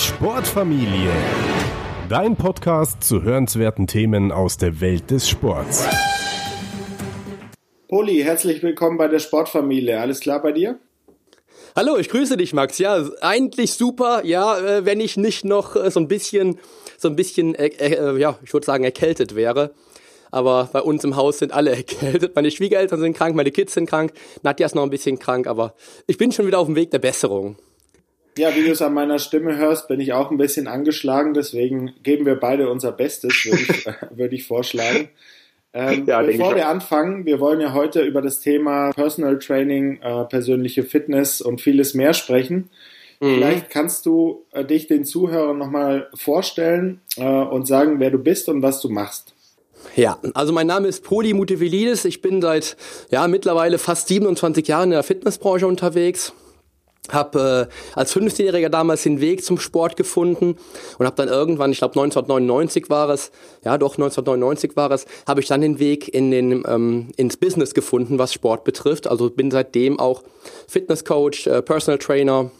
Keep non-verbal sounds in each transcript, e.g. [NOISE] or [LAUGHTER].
Sportfamilie. Dein Podcast zu hörenswerten Themen aus der Welt des Sports. Poli, herzlich willkommen bei der Sportfamilie. Alles klar bei dir? Hallo, ich grüße dich, Max. Ja, eigentlich super. Ja, äh, wenn ich nicht noch äh, so ein bisschen, so ein bisschen, äh, äh, ja, ich würde sagen, erkältet wäre. Aber bei uns im Haus sind alle [LAUGHS] erkältet. Meine Schwiegereltern sind krank, meine Kids sind krank. Nadja ist noch ein bisschen krank, aber ich bin schon wieder auf dem Weg der Besserung. Ja, wie du es an meiner Stimme hörst, bin ich auch ein bisschen angeschlagen. Deswegen geben wir beide unser Bestes, würde ich, [LAUGHS] würd ich vorschlagen. Ähm, ja, bevor wir anfangen, wir wollen ja heute über das Thema Personal Training, äh, persönliche Fitness und vieles mehr sprechen. Mhm. Vielleicht kannst du äh, dich den Zuhörern nochmal vorstellen äh, und sagen, wer du bist und was du machst. Ja, also mein Name ist Poli Mutevelidis. Ich bin seit ja mittlerweile fast 27 Jahren in der Fitnessbranche unterwegs habe äh, als 15-Jähriger damals den Weg zum Sport gefunden und habe dann irgendwann, ich glaube 1999 war es, ja doch 1999 war es, habe ich dann den Weg in den ähm, ins Business gefunden, was Sport betrifft. Also bin seitdem auch Fitnesscoach, äh, Personal Trainer,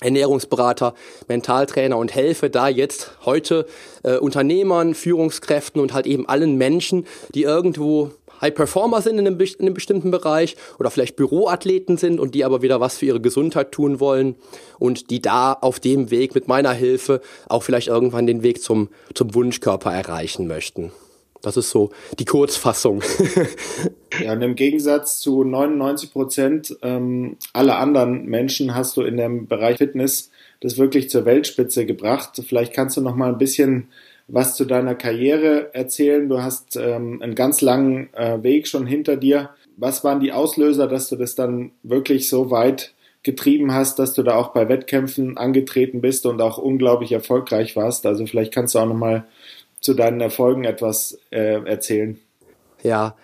Ernährungsberater, Mentaltrainer und helfe da jetzt heute äh, Unternehmern, Führungskräften und halt eben allen Menschen, die irgendwo High Performer sind in einem, in einem, bestimmten Bereich oder vielleicht Büroathleten sind und die aber wieder was für ihre Gesundheit tun wollen und die da auf dem Weg mit meiner Hilfe auch vielleicht irgendwann den Weg zum, zum Wunschkörper erreichen möchten. Das ist so die Kurzfassung. [LAUGHS] ja, und im Gegensatz zu 99 Prozent ähm, aller anderen Menschen hast du in dem Bereich Fitness das wirklich zur Weltspitze gebracht. Vielleicht kannst du noch mal ein bisschen was zu deiner Karriere erzählen. Du hast ähm, einen ganz langen äh, Weg schon hinter dir. Was waren die Auslöser, dass du das dann wirklich so weit getrieben hast, dass du da auch bei Wettkämpfen angetreten bist und auch unglaublich erfolgreich warst? Also vielleicht kannst du auch noch mal zu deinen Erfolgen etwas äh, erzählen. Ja,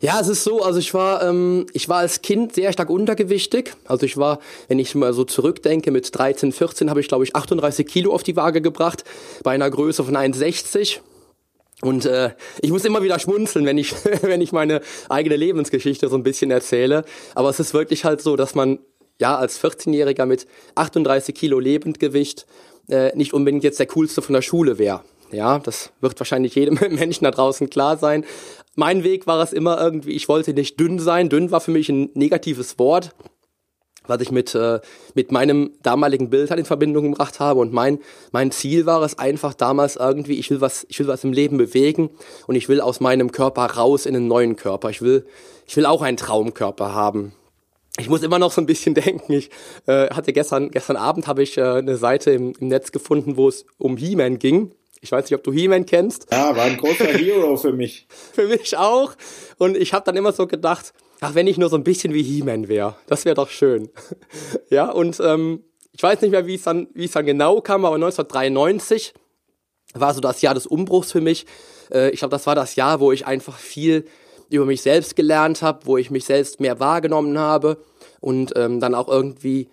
ja, es ist so, also ich war, ähm, ich war als Kind sehr stark untergewichtig. Also ich war, wenn ich mal so zurückdenke, mit 13, 14 habe ich, glaube ich, 38 Kilo auf die Waage gebracht, bei einer Größe von 1,60. Und äh, ich muss immer wieder schmunzeln, wenn ich, [LAUGHS] wenn ich meine eigene Lebensgeschichte so ein bisschen erzähle. Aber es ist wirklich halt so, dass man ja als 14-Jähriger mit 38 Kilo Lebendgewicht äh, nicht unbedingt jetzt der coolste von der Schule wäre. Ja, das wird wahrscheinlich jedem [LAUGHS] Menschen da draußen klar sein. Mein Weg war es immer irgendwie, ich wollte nicht dünn sein. Dünn war für mich ein negatives Wort, was ich mit, äh, mit meinem damaligen Bild halt in Verbindung gebracht habe. Und mein, mein Ziel war es einfach damals irgendwie, ich will was, ich will was im Leben bewegen und ich will aus meinem Körper raus in einen neuen Körper. Ich will, ich will auch einen Traumkörper haben. Ich muss immer noch so ein bisschen [LAUGHS] denken. Ich äh, hatte gestern, gestern Abend habe ich äh, eine Seite im, im Netz gefunden, wo es um He-Man ging. Ich weiß nicht, ob du He-Man kennst. Ja, war ein großer Hero für mich. [LAUGHS] für mich auch. Und ich habe dann immer so gedacht, ach, wenn ich nur so ein bisschen wie He-Man wäre, das wäre doch schön. [LAUGHS] ja, und ähm, ich weiß nicht mehr, wie es dann, wie es dann genau kam, aber 1993 war so das Jahr des Umbruchs für mich. Äh, ich glaube, das war das Jahr, wo ich einfach viel über mich selbst gelernt habe, wo ich mich selbst mehr wahrgenommen habe und ähm, dann auch irgendwie,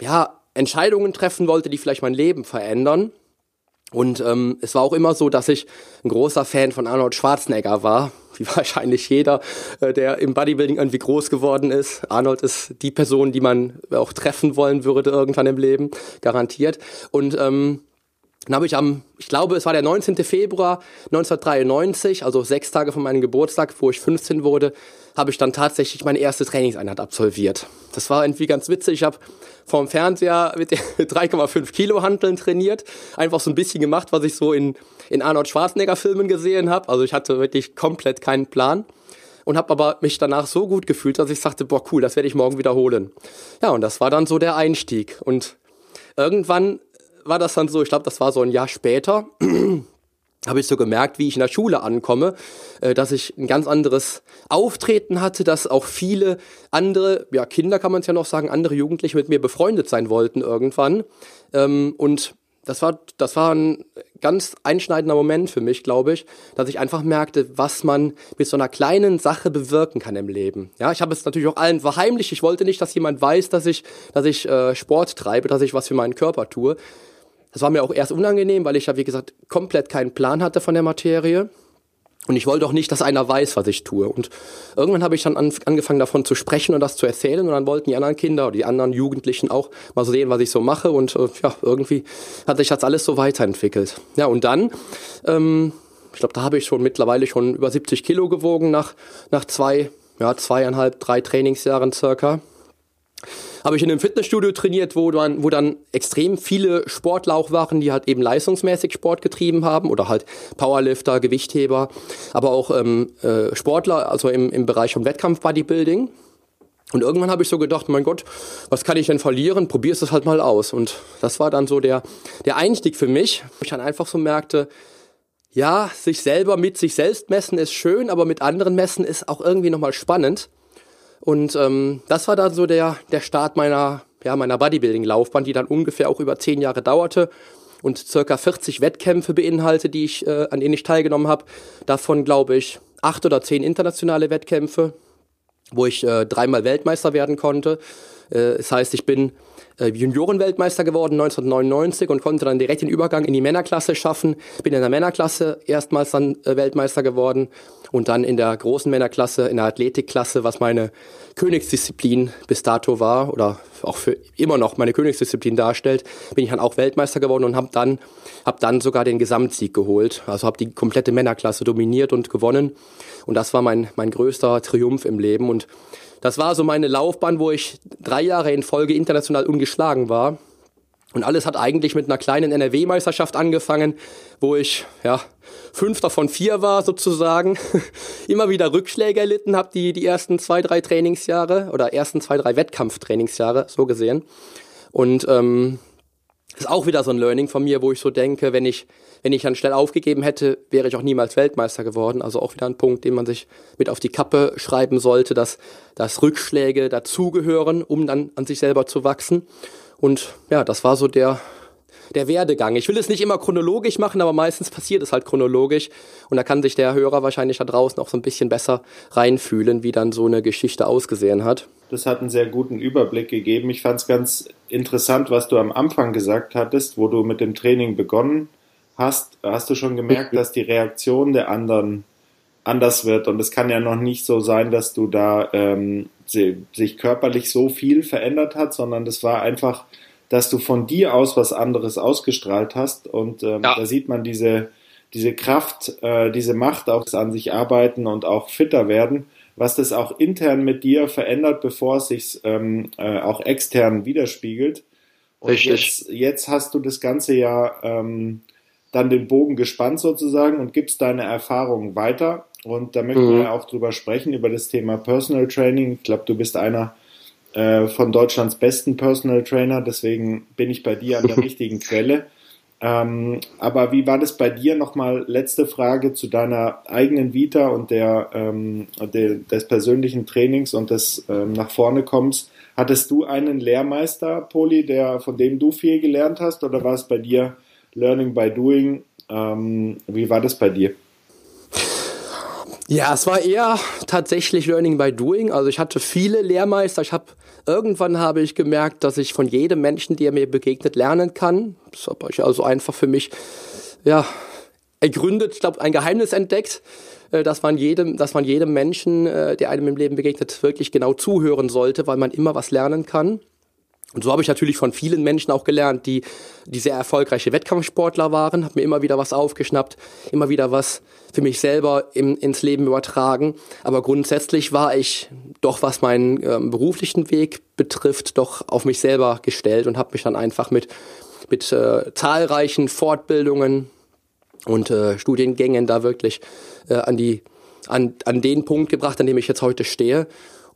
ja, Entscheidungen treffen wollte, die vielleicht mein Leben verändern. Und ähm, es war auch immer so, dass ich ein großer Fan von Arnold Schwarzenegger war, [LAUGHS] wie wahrscheinlich jeder, äh, der im Bodybuilding irgendwie groß geworden ist. Arnold ist die Person, die man auch treffen wollen würde irgendwann im Leben, garantiert. Und ähm, dann habe ich am, ich glaube, es war der 19. Februar 1993, also sechs Tage von meinem Geburtstag, wo ich 15 wurde, habe ich dann tatsächlich meine erste Trainingseinheit absolviert. Das war irgendwie ganz witzig. Ich habe vorm Fernseher mit [LAUGHS] 3,5 Kilo Hanteln trainiert. Einfach so ein bisschen gemacht, was ich so in, in Arnold Schwarzenegger Filmen gesehen habe. Also ich hatte wirklich komplett keinen Plan. Und habe aber mich danach so gut gefühlt, dass ich sagte, boah cool, das werde ich morgen wiederholen. Ja, und das war dann so der Einstieg. Und irgendwann war das dann so, ich glaube, das war so ein Jahr später, [CLEARS THROAT] habe ich so gemerkt, wie ich in der Schule ankomme, äh, dass ich ein ganz anderes Auftreten hatte, dass auch viele andere, ja Kinder kann man es ja noch sagen, andere Jugendliche mit mir befreundet sein wollten irgendwann. Ähm, und das war, das war ein ganz einschneidender Moment für mich, glaube ich, dass ich einfach merkte, was man mit so einer kleinen Sache bewirken kann im Leben. Ja, ich habe es natürlich auch allen verheimlicht. Ich wollte nicht, dass jemand weiß, dass ich, dass ich äh, Sport treibe, dass ich was für meinen Körper tue. Das war mir auch erst unangenehm, weil ich ja, wie gesagt, komplett keinen Plan hatte von der Materie. Und ich wollte auch nicht, dass einer weiß, was ich tue. Und irgendwann habe ich dann an, angefangen davon zu sprechen und das zu erzählen. Und dann wollten die anderen Kinder oder die anderen Jugendlichen auch mal sehen, was ich so mache. Und äh, ja, irgendwie hat sich das alles so weiterentwickelt. Ja, und dann, ähm, ich glaube, da habe ich schon mittlerweile schon über 70 Kilo gewogen nach, nach zwei, ja, zweieinhalb, drei Trainingsjahren circa habe ich in einem Fitnessstudio trainiert, wo dann, wo dann extrem viele Sportler auch waren, die halt eben leistungsmäßig Sport getrieben haben oder halt Powerlifter, Gewichtheber, aber auch ähm, äh, Sportler, also im, im Bereich vom Wettkampf-Bodybuilding. Und irgendwann habe ich so gedacht, mein Gott, was kann ich denn verlieren? Probier's es halt mal aus. Und das war dann so der, der Einstieg für mich, ich dann einfach so merkte, ja, sich selber mit sich selbst messen ist schön, aber mit anderen messen ist auch irgendwie nochmal spannend. Und ähm, das war dann so der, der Start meiner, ja, meiner Bodybuilding-Laufbahn, die dann ungefähr auch über zehn Jahre dauerte und circa 40 Wettkämpfe beinhaltet, die ich, äh, an denen ich teilgenommen habe. Davon glaube ich acht oder zehn internationale Wettkämpfe, wo ich äh, dreimal Weltmeister werden konnte. Äh, das heißt, ich bin äh, Juniorenweltmeister geworden 1999 und konnte dann direkt den Übergang in die Männerklasse schaffen. Bin in der Männerklasse erstmals dann äh, Weltmeister geworden und dann in der großen Männerklasse, in der Athletikklasse, was meine Königsdisziplin bis dato war oder auch für immer noch meine Königsdisziplin darstellt, bin ich dann auch Weltmeister geworden und habe dann hab dann sogar den Gesamtsieg geholt. Also habe die komplette Männerklasse dominiert und gewonnen und das war mein mein größter Triumph im Leben und das war so meine Laufbahn, wo ich drei Jahre in Folge international ungeschlagen war. Und alles hat eigentlich mit einer kleinen NRW-Meisterschaft angefangen, wo ich ja fünfter von vier war sozusagen, [LAUGHS] immer wieder Rückschläge erlitten habe die die ersten zwei drei Trainingsjahre oder ersten zwei drei Wettkampftrainingsjahre so gesehen und ähm, ist auch wieder so ein Learning von mir, wo ich so denke, wenn ich, wenn ich dann schnell aufgegeben hätte, wäre ich auch niemals Weltmeister geworden. Also auch wieder ein Punkt, den man sich mit auf die Kappe schreiben sollte, dass, dass Rückschläge dazugehören, um dann an sich selber zu wachsen. Und ja, das war so der, der Werdegang. Ich will es nicht immer chronologisch machen, aber meistens passiert es halt chronologisch. Und da kann sich der Hörer wahrscheinlich da draußen auch so ein bisschen besser reinfühlen, wie dann so eine Geschichte ausgesehen hat. Das hat einen sehr guten Überblick gegeben. Ich fand es ganz interessant, was du am Anfang gesagt hattest, wo du mit dem Training begonnen hast. Hast du schon gemerkt, dass die Reaktion der anderen anders wird. Und es kann ja noch nicht so sein, dass du da ähm, sich körperlich so viel verändert hat, sondern das war einfach dass du von dir aus was anderes ausgestrahlt hast. Und ähm, ja. da sieht man diese, diese Kraft, äh, diese Macht auch an sich arbeiten und auch fitter werden, was das auch intern mit dir verändert, bevor es sich ähm, äh, auch extern widerspiegelt. Und Richtig. Jetzt, jetzt hast du das ganze Jahr ähm, dann den Bogen gespannt sozusagen und gibst deine Erfahrungen weiter. Und da möchten mhm. wir auch drüber sprechen, über das Thema Personal Training. Ich glaube, du bist einer äh, von Deutschlands besten Personal Trainer, deswegen bin ich bei dir an der [LAUGHS] richtigen Quelle. Ähm, aber wie war das bei dir? Nochmal letzte Frage zu deiner eigenen Vita und der, ähm, der des persönlichen Trainings und des ähm, nach vorne kommens. Hattest du einen Lehrmeister, Poli, der von dem du viel gelernt hast, oder war es bei dir Learning by Doing? Ähm, wie war das bei dir? Ja, es war eher tatsächlich Learning by Doing. Also ich hatte viele Lehrmeister. Ich habe irgendwann habe ich gemerkt, dass ich von jedem Menschen, der mir begegnet, lernen kann. Das habe ich also einfach für mich ja ergründet. Ich glaube, ein Geheimnis entdeckt, äh, dass man jedem, dass man jedem Menschen, äh, der einem im Leben begegnet, wirklich genau zuhören sollte, weil man immer was lernen kann. Und so habe ich natürlich von vielen Menschen auch gelernt, die, die sehr erfolgreiche Wettkampfsportler waren, habe mir immer wieder was aufgeschnappt, immer wieder was für mich selber im, ins Leben übertragen. Aber grundsätzlich war ich doch, was meinen ähm, beruflichen Weg betrifft, doch auf mich selber gestellt und habe mich dann einfach mit, mit äh, zahlreichen Fortbildungen und äh, Studiengängen da wirklich äh, an, die, an, an den Punkt gebracht, an dem ich jetzt heute stehe.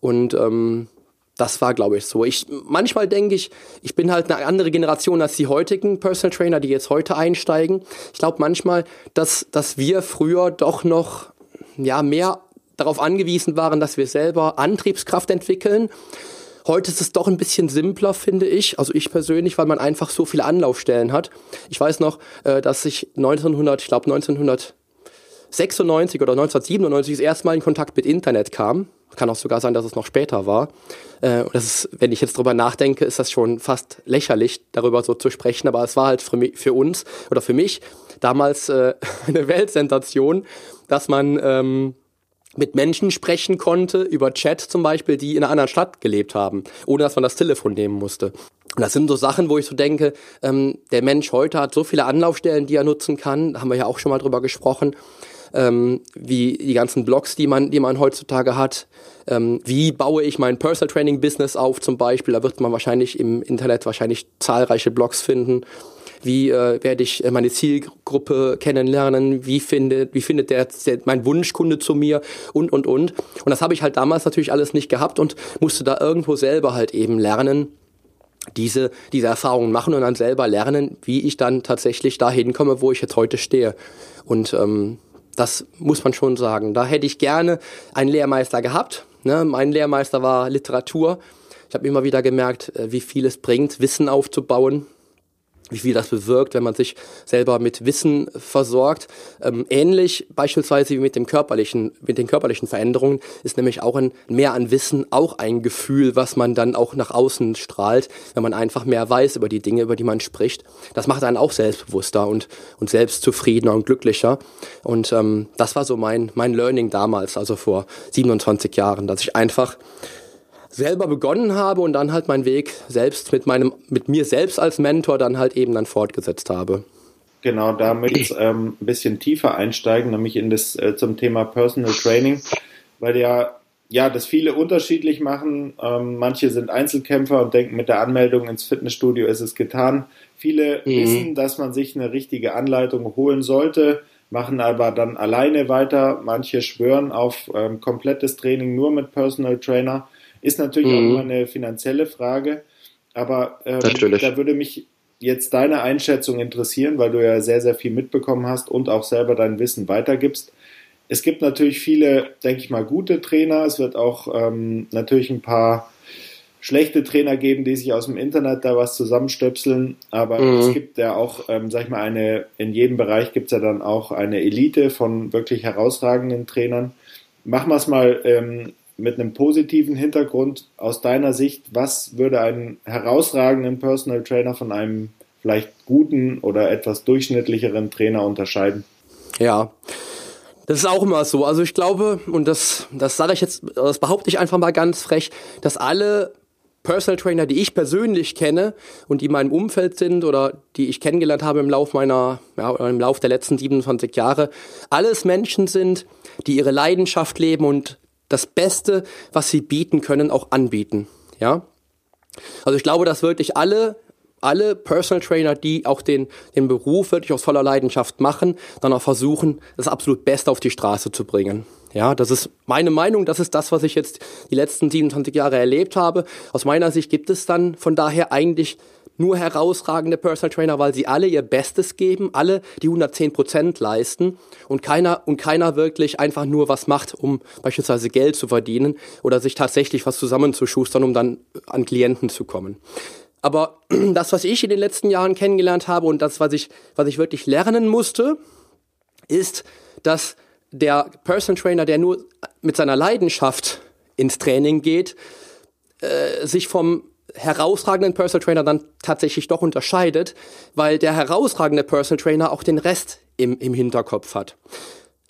Und ähm, das war, glaube ich, so. Ich, manchmal denke ich, ich bin halt eine andere Generation als die heutigen Personal Trainer, die jetzt heute einsteigen. Ich glaube manchmal, dass, dass wir früher doch noch, ja, mehr darauf angewiesen waren, dass wir selber Antriebskraft entwickeln. Heute ist es doch ein bisschen simpler, finde ich. Also ich persönlich, weil man einfach so viele Anlaufstellen hat. Ich weiß noch, äh, dass ich 1900, ich glaube 1996 oder 1997 das erste Mal in Kontakt mit Internet kam Kann auch sogar sein, dass es noch später war. Äh, das ist, wenn ich jetzt drüber nachdenke, ist das schon fast lächerlich, darüber so zu sprechen. Aber es war halt für, mich, für uns oder für mich damals äh, [LAUGHS] eine Weltsensation, dass man ähm, mit Menschen sprechen konnte, über Chat zum Beispiel, die in einer anderen Stadt gelebt haben, ohne dass man das Telefon nehmen musste. Und das sind so Sachen, wo ich so denke, ähm, der Mensch heute hat so viele Anlaufstellen, die er nutzen kann, da haben wir ja auch schon mal drüber gesprochen, ähm, wie die ganzen Blogs, die man, die man heutzutage hat. Ähm, wie baue ich mein Personal Training Business auf zum Beispiel? Da wird man wahrscheinlich im Internet wahrscheinlich zahlreiche Blogs finden. Wie äh, werde ich äh, meine Zielgruppe kennenlernen? Wie findet, wie findet der, der mein Wunschkunde zu mir? Und, und, und. Und das habe ich halt damals natürlich alles nicht gehabt und musste da irgendwo selber halt eben lernen, diese, diese Erfahrungen machen und dann selber lernen, wie ich dann tatsächlich dahin komme, wo ich jetzt heute stehe. Und ähm, das muss man schon sagen. Da hätte ich gerne einen Lehrmeister gehabt. Ne? Mein Lehrmeister war Literatur. Ich habe immer wieder gemerkt, äh, wie viel es bringt, Wissen aufzubauen wie viel das bewirkt, wenn man sich selber mit Wissen versorgt. Ähm, ähnlich beispielsweise wie mit dem körperlichen, mit den körperlichen Veränderungen ist nämlich auch ein Mehr an Wissen auch ein Gefühl, was man dann auch nach außen strahlt, wenn man einfach mehr weiß über die Dinge, über die man spricht. Das macht einen auch selbstbewusster und, und selbstzufriedener und glücklicher. Und ähm, das war so mein, mein Learning damals, also vor 27 Jahren, dass ich einfach selber begonnen habe und dann halt meinen Weg selbst mit meinem, mit mir selbst als Mentor dann halt eben dann fortgesetzt habe. Genau, damit [CLEARS THROAT] ähm, ein bisschen tiefer einsteigen, nämlich in das äh, zum Thema Personal Training, weil ja ja, das viele unterschiedlich machen. Ähm, manche sind Einzelkämpfer und denken, mit der Anmeldung ins Fitnessstudio ist es getan. Viele mhm. wissen, dass man sich eine richtige Anleitung holen sollte, machen aber dann alleine weiter. Manche schwören auf ähm, komplettes Training nur mit Personal Trainer. Ist natürlich mhm. auch immer eine finanzielle Frage, aber ähm, da würde mich jetzt deine Einschätzung interessieren, weil du ja sehr, sehr viel mitbekommen hast und auch selber dein Wissen weitergibst. Es gibt natürlich viele, denke ich mal, gute Trainer. Es wird auch ähm, natürlich ein paar schlechte Trainer geben, die sich aus dem Internet da was zusammenstöpseln. Aber mhm. es gibt ja auch, ähm, sag ich mal, eine, in jedem Bereich gibt es ja dann auch eine Elite von wirklich herausragenden Trainern. Machen wir es mal ähm, mit einem positiven Hintergrund aus deiner Sicht, was würde einen herausragenden Personal Trainer von einem vielleicht guten oder etwas durchschnittlicheren Trainer unterscheiden? Ja. Das ist auch immer so. Also ich glaube, und das, das sage ich jetzt, das behaupte ich einfach mal ganz frech, dass alle Personal Trainer, die ich persönlich kenne und die in meinem Umfeld sind oder die ich kennengelernt habe im Lauf meiner, ja, im Lauf der letzten 27 Jahre, alles Menschen sind, die ihre Leidenschaft leben und das Beste, was sie bieten können, auch anbieten. Ja? Also ich glaube, dass wirklich alle, alle Personal Trainer, die auch den, den Beruf wirklich aus voller Leidenschaft machen, dann auch versuchen, das absolut Beste auf die Straße zu bringen. Ja, das ist meine Meinung, das ist das, was ich jetzt die letzten 27 Jahre erlebt habe. Aus meiner Sicht gibt es dann von daher eigentlich nur herausragende Personal Trainer, weil sie alle ihr Bestes geben, alle die 110 Prozent leisten und keiner, und keiner wirklich einfach nur was macht, um beispielsweise Geld zu verdienen oder sich tatsächlich was zusammenzuschustern, um dann an Klienten zu kommen. Aber [CLEARS THROAT] das, was ich in den letzten Jahren kennengelernt habe und das, was ich, was ich wirklich lernen musste, ist, dass der Personal Trainer, der nur mit seiner Leidenschaft ins Training geht, äh, sich vom herausragenden Personal Trainer dann tatsächlich doch unterscheidet, weil der herausragende Personal Trainer auch den Rest im, im Hinterkopf hat.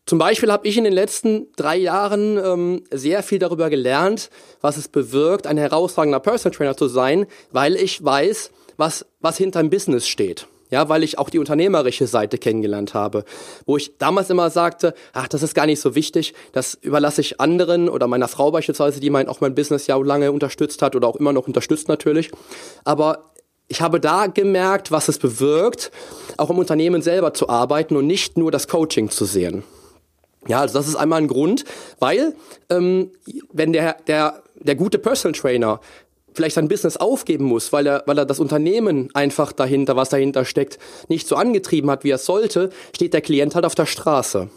Zum Beispiel habe ich in den letzten drei Jahren ähm, sehr viel darüber gelernt, was es bewirkt, ein herausragender Personal Trainer zu sein, weil ich weiß, was, was hinter dem Business steht ja, weil ich auch die unternehmerische Seite kennengelernt habe, wo ich damals immer sagte, ach, das ist gar nicht so wichtig, das überlasse ich anderen oder meiner Frau beispielsweise, die mein, auch mein Business ja lange unterstützt hat oder auch immer noch unterstützt natürlich, aber ich habe da gemerkt, was es bewirkt, auch im Unternehmen selber zu arbeiten und nicht nur das Coaching zu sehen. Ja, also das ist einmal ein Grund, weil ähm, wenn der, der, der gute Personal Trainer vielleicht sein Business aufgeben muss, weil er, weil er das Unternehmen einfach dahinter, was dahinter steckt, nicht so angetrieben hat, wie er sollte, steht der Klient halt auf der Straße.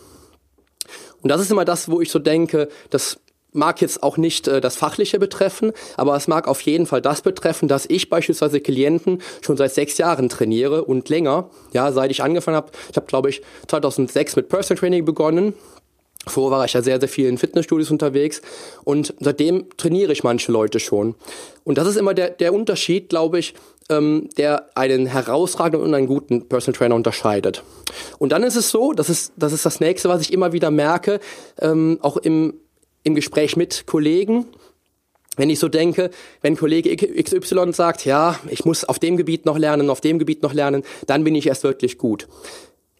Und das ist immer das, wo ich so denke, das mag jetzt auch nicht äh, das Fachliche betreffen, aber es mag auf jeden Fall das betreffen, dass ich beispielsweise Klienten schon seit sechs Jahren trainiere und länger, ja, seit ich angefangen habe. Ich habe, glaube ich, 2006 mit Personal Training begonnen Vorher war ich ja sehr, sehr viel in Fitnessstudios unterwegs und seitdem trainiere ich manche Leute schon. Und das ist immer der, der Unterschied, glaube ich, ähm, der einen herausragenden und einen guten Personal Trainer unterscheidet. Und dann ist es so, das ist das, ist das nächste, was ich immer wieder merke, ähm, auch im, im Gespräch mit Kollegen, wenn ich so denke, wenn Kollege XY sagt, ja, ich muss auf dem Gebiet noch lernen, auf dem Gebiet noch lernen, dann bin ich erst wirklich gut.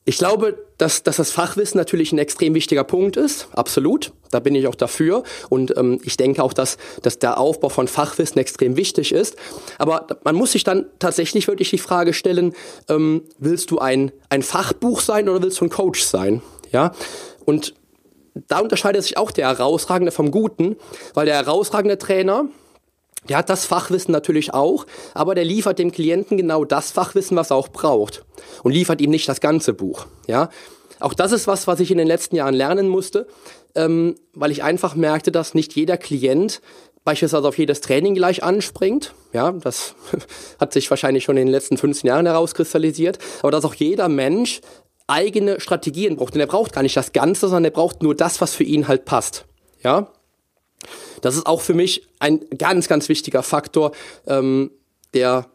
Ich glaube, dass, dass das Fachwissen natürlich ein extrem wichtiger Punkt ist, absolut. Da bin ich auch dafür. Und ähm, ich denke auch, dass, dass der Aufbau von Fachwissen extrem wichtig ist. Aber man muss sich dann tatsächlich wirklich die Frage stellen, ähm, willst du ein, ein Fachbuch sein oder willst du ein Coach sein? Ja. Und da unterscheidet sich auch der Herausragende vom Guten, weil der herausragende Trainer, der hat das Fachwissen natürlich auch, aber der liefert dem Klienten genau das Fachwissen, was er auch braucht und liefert ihm nicht das ganze Buch. Ja, auch das ist was, was ich in den letzten Jahren lernen musste, ähm, weil ich einfach merkte, dass nicht jeder Klient beispielsweise auf jedes Training gleich anspringt. Ja, das [LAUGHS] hat sich wahrscheinlich schon in den letzten 15 Jahren herauskristallisiert, aber dass auch jeder Mensch eigene Strategien braucht. Und er braucht gar nicht das Ganze, sondern er braucht nur das, was für ihn halt passt. Ja, das ist auch für mich ein ganz, ganz wichtiger Faktor, ähm, der,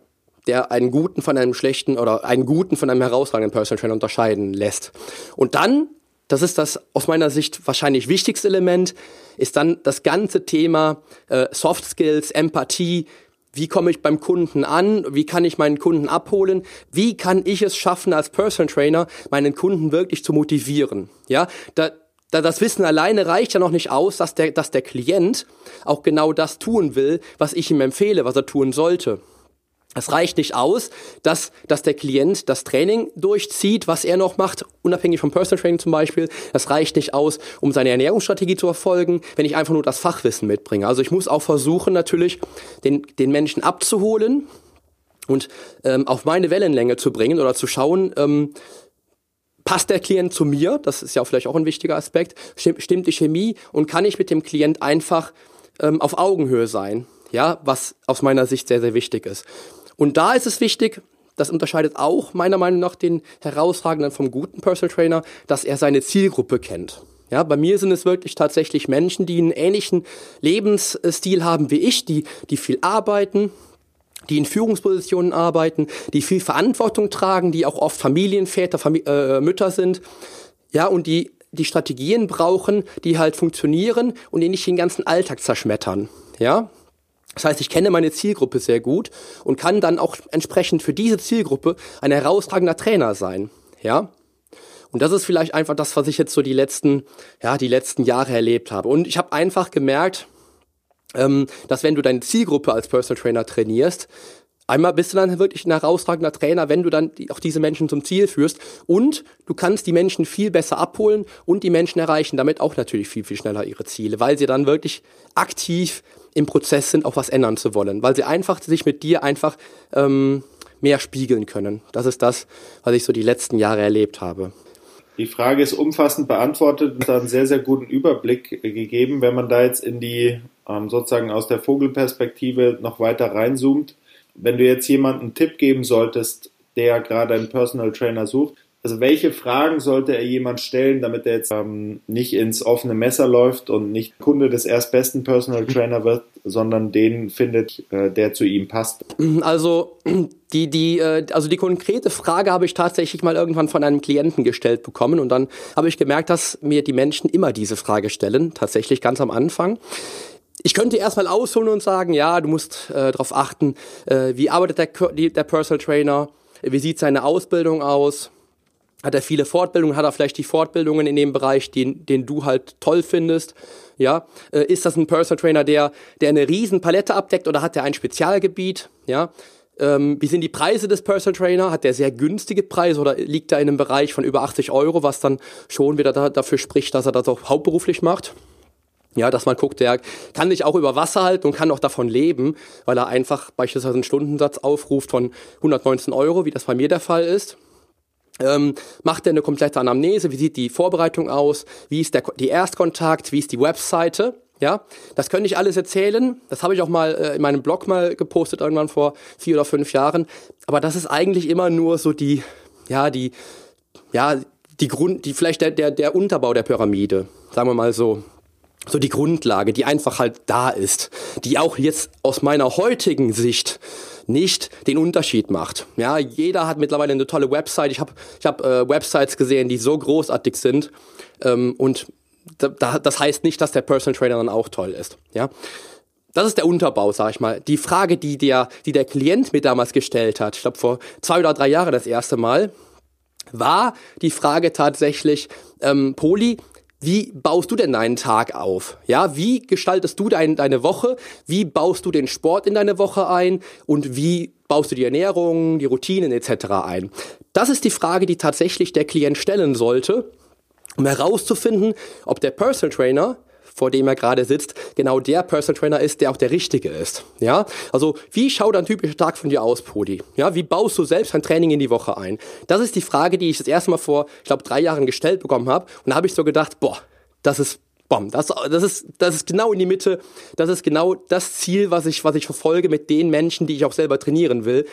der einen guten von einem schlechten oder einen guten von einem herausragenden Personal Trainer unterscheiden lässt. Und dann, das ist das aus meiner Sicht wahrscheinlich wichtigste Element, ist dann das ganze Thema äh, Soft Skills, Empathie, wie komme ich beim Kunden an? Wie kann ich meinen Kunden abholen? Wie kann ich es schaffen, als Personal Trainer meinen Kunden wirklich zu motivieren? Ja, da, das Wissen alleine reicht ja noch nicht aus, dass der, dass der Klient auch genau das tun will, was ich ihm empfehle, was er tun sollte. Es reicht nicht aus, dass, dass der Klient das Training durchzieht, was er noch macht, unabhängig vom Personal Training zum Beispiel. Das reicht nicht aus, um seine Ernährungsstrategie zu verfolgen, wenn ich einfach nur das Fachwissen mitbringe. Also ich muss auch versuchen, natürlich den, den Menschen abzuholen und ähm, auf meine Wellenlänge zu bringen oder zu schauen, ähm, passt der Klient zu mir? Das ist ja vielleicht auch ein wichtiger Aspekt. Stimmt die Chemie und kann ich mit dem Klient einfach ähm, auf Augenhöhe sein? Ja, was aus meiner Sicht sehr, sehr wichtig ist. Und da ist es wichtig, das unterscheidet auch meiner Meinung nach den herausragenden vom guten Personal Trainer, dass er seine Zielgruppe kennt. Ja, bei mir sind es wirklich tatsächlich Menschen, die einen ähnlichen Lebensstil haben wie ich, die, die viel arbeiten, die in Führungspositionen arbeiten, die viel Verantwortung tragen, die auch oft Familienväter, Famili äh, Mütter sind, ja, und die die Strategien brauchen, die halt funktionieren und die nicht den ganzen Alltag zerschmettern, ja. Das heißt, ich kenne meine Zielgruppe sehr gut und kann dann auch entsprechend für diese Zielgruppe ein herausragender Trainer sein, ja. Und das ist vielleicht einfach das, was ich jetzt so die letzten, ja, die letzten Jahre erlebt habe. Und ich habe einfach gemerkt, ähm, dass wenn du deine Zielgruppe als Personal Trainer trainierst, Einmal bist du dann wirklich ein herausragender Trainer, wenn du dann auch diese Menschen zum Ziel führst. Und du kannst die Menschen viel besser abholen und die Menschen erreichen damit auch natürlich viel, viel schneller ihre Ziele, weil sie dann wirklich aktiv im Prozess sind, auch was ändern zu wollen. Weil sie einfach sich mit dir einfach ähm, mehr spiegeln können. Das ist das, was ich so die letzten Jahre erlebt habe. Die Frage ist umfassend beantwortet und hat einen sehr, sehr guten Überblick gegeben. Wenn man da jetzt in die ähm, sozusagen aus der Vogelperspektive noch weiter reinzoomt, wenn du jetzt jemandem einen Tipp geben solltest, der gerade einen Personal Trainer sucht, also welche Fragen sollte er jemand stellen, damit er jetzt ähm, nicht ins offene Messer läuft und nicht Kunde des erstbesten Personal Trainer wird, sondern den findet, äh, der zu ihm passt? Also die, die, äh, also die konkrete Frage habe ich tatsächlich mal irgendwann von einem Klienten gestellt bekommen und dann habe ich gemerkt, dass mir die Menschen immer diese Frage stellen, tatsächlich ganz am Anfang. Ich könnte erstmal ausholen und sagen, ja, du musst äh, darauf achten, äh, wie arbeitet der, der Personal Trainer, wie sieht seine Ausbildung aus, hat er viele Fortbildungen, hat er vielleicht die Fortbildungen in dem Bereich, den, den du halt toll findest. Ja, äh, ist das ein Personal Trainer, der, der eine riesen Palette abdeckt oder hat er ein Spezialgebiet? Ja, ähm, wie sind die Preise des Personal Trainer? Hat der sehr günstige Preise oder liegt er in einem Bereich von über 80 Euro, was dann schon wieder da, dafür spricht, dass er das auch hauptberuflich macht? Ja, dass man guckt, der kann sich auch über Wasser halten und kann auch davon leben, weil er einfach beispielsweise einen Stundensatz aufruft von 119 Euro, wie das bei mir der Fall ist. Ähm, macht er eine komplette Anamnese? Wie sieht die Vorbereitung aus? Wie ist der die Erstkontakt? Wie ist die Webseite? Ja, das könnte ich alles erzählen. Das habe ich auch mal äh, in meinem Blog mal gepostet irgendwann vor vier oder fünf Jahren. Aber das ist eigentlich immer nur so die, ja, die, ja, die Grund, die vielleicht der, der, der Unterbau der Pyramide. sagen wir mal so, so die Grundlage, die einfach halt da ist, die auch jetzt aus meiner heutigen Sicht nicht den Unterschied macht. Ja, jeder hat mittlerweile eine tolle Website. Ich habe ich hab, äh, Websites gesehen, die so großartig sind ähm, und da, das heißt nicht, dass der Personal Trainer dann auch toll ist. Ja, das ist der Unterbau, sag ich mal. Die Frage, die der, die der Klient mir damals gestellt hat, ich glaube vor zwei oder drei Jahren das erste Mal, war die Frage tatsächlich, ähm, Poli, wie baust du denn deinen Tag auf? Ja, wie gestaltest du dein, deine Woche? Wie baust du den Sport in deine Woche ein? Und wie baust du die Ernährung, die Routinen etc. ein? Das ist die Frage, die tatsächlich der Klient stellen sollte, um herauszufinden, ob der Personal Trainer vor dem er gerade sitzt, genau der Personal Trainer ist, der auch der richtige ist. Ja, also wie schaut ein typischer Tag von dir aus, Podi? Ja, wie baust du selbst ein Training in die Woche ein? Das ist die Frage, die ich das erste Mal vor, ich glaube, drei Jahren gestellt bekommen habe. Und da habe ich so gedacht, boah, das ist Bom, das, das, ist, das ist genau in die Mitte. Das ist genau das Ziel, was ich, was ich verfolge mit den Menschen, die ich auch selber trainieren will.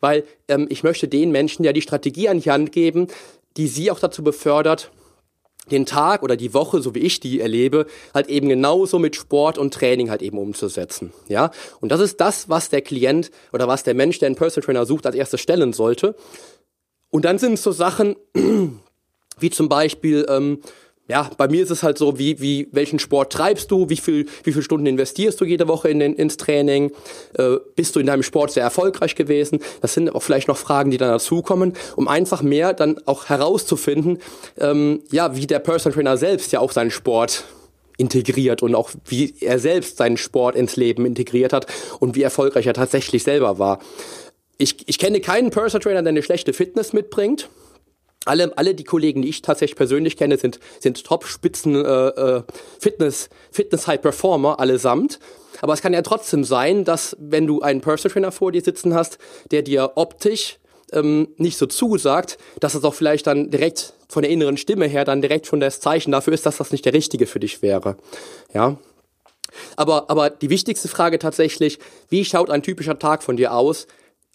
Weil ähm, ich möchte den Menschen ja die Strategie an die Hand geben, die sie auch dazu befördert, den Tag oder die Woche, so wie ich die erlebe, halt eben genauso mit Sport und Training halt eben umzusetzen. Ja, und das ist das, was der Klient oder was der Mensch, der einen Personal Trainer sucht, als erstes stellen sollte. Und dann sind es so Sachen [CLEARS THROAT] wie zum Beispiel ähm, ja, bei mir ist es halt so, wie, wie, welchen Sport treibst du, wie viel, wie viele Stunden investierst du jede Woche in den, ins Training, äh, bist du in deinem Sport sehr erfolgreich gewesen? Das sind auch vielleicht noch Fragen, die dann dazukommen, um einfach mehr dann auch herauszufinden, ähm, ja, wie der Personal Trainer selbst ja auch seinen Sport integriert und auch wie er selbst seinen Sport ins Leben integriert hat und wie erfolgreich er tatsächlich selber war. Ich, ich kenne keinen Personal Trainer, der eine schlechte Fitness mitbringt alle, alle die Kollegen, die ich tatsächlich persönlich kenne, sind, sind Top-Spitzen äh, äh, Fitness, Fitness-High-Performer allesamt. Aber es kann ja trotzdem sein, dass wenn du einen Personal Trainer vor dir sitzen hast, der dir optisch ähm, nicht so zusagt, dass es auch vielleicht dann direkt von der inneren Stimme her dann direkt schon das Zeichen dafür ist, dass das nicht der richtige für dich wäre. Ja. Aber, aber die wichtigste Frage tatsächlich, wie schaut ein typischer Tag von dir aus?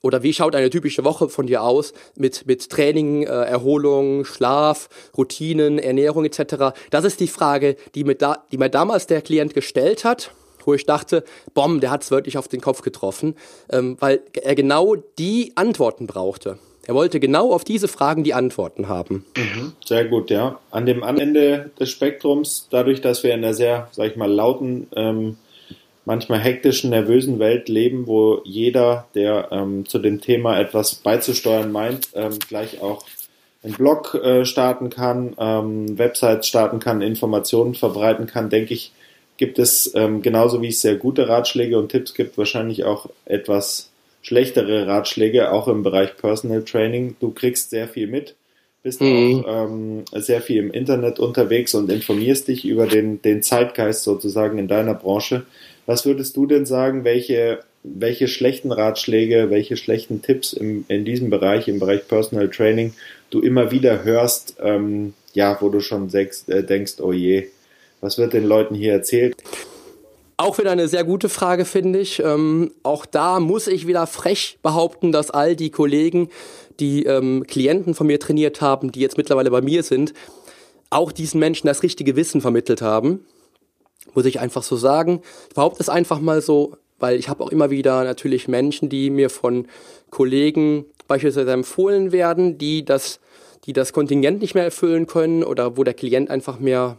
Oder wie schaut eine typische Woche von dir aus mit, mit Training, äh, Erholung, Schlaf, Routinen, Ernährung etc. Das ist die Frage, die mir, da, die mir damals der Klient gestellt hat, wo ich dachte, bom, der hat es wirklich auf den Kopf getroffen, ähm, weil er genau die Antworten brauchte. Er wollte genau auf diese Fragen die Antworten haben. Mhm, sehr gut, ja. An dem Ende des Spektrums, dadurch, dass wir in einer sehr, sag ich mal, lauten ähm, manchmal hektischen, nervösen Welt leben, wo jeder, der ähm, zu dem Thema etwas beizusteuern meint, ähm, gleich auch einen Blog äh, starten kann, ähm, Websites starten kann, Informationen verbreiten kann, denke ich, gibt es ähm, genauso wie es sehr gute Ratschläge und Tipps gibt, wahrscheinlich auch etwas schlechtere Ratschläge, auch im Bereich Personal Training. Du kriegst sehr viel mit, bist mhm. auch ähm, sehr viel im Internet unterwegs und informierst dich über den, den Zeitgeist sozusagen in deiner Branche. Was würdest du denn sagen, welche, welche schlechten Ratschläge, welche schlechten Tipps im, in diesem Bereich, im Bereich Personal Training, du immer wieder hörst, ähm, ja, wo du schon denkst, äh, denkst, oh je, was wird den Leuten hier erzählt? Auch wieder eine sehr gute Frage, finde ich. Ähm, auch da muss ich wieder frech behaupten, dass all die Kollegen, die ähm, Klienten von mir trainiert haben, die jetzt mittlerweile bei mir sind, auch diesen Menschen das richtige Wissen vermittelt haben muss ich einfach so sagen. Ich behaupte es einfach mal so, weil ich habe auch immer wieder natürlich Menschen, die mir von Kollegen beispielsweise empfohlen werden, die das, die das Kontingent nicht mehr erfüllen können oder wo der Klient einfach mehr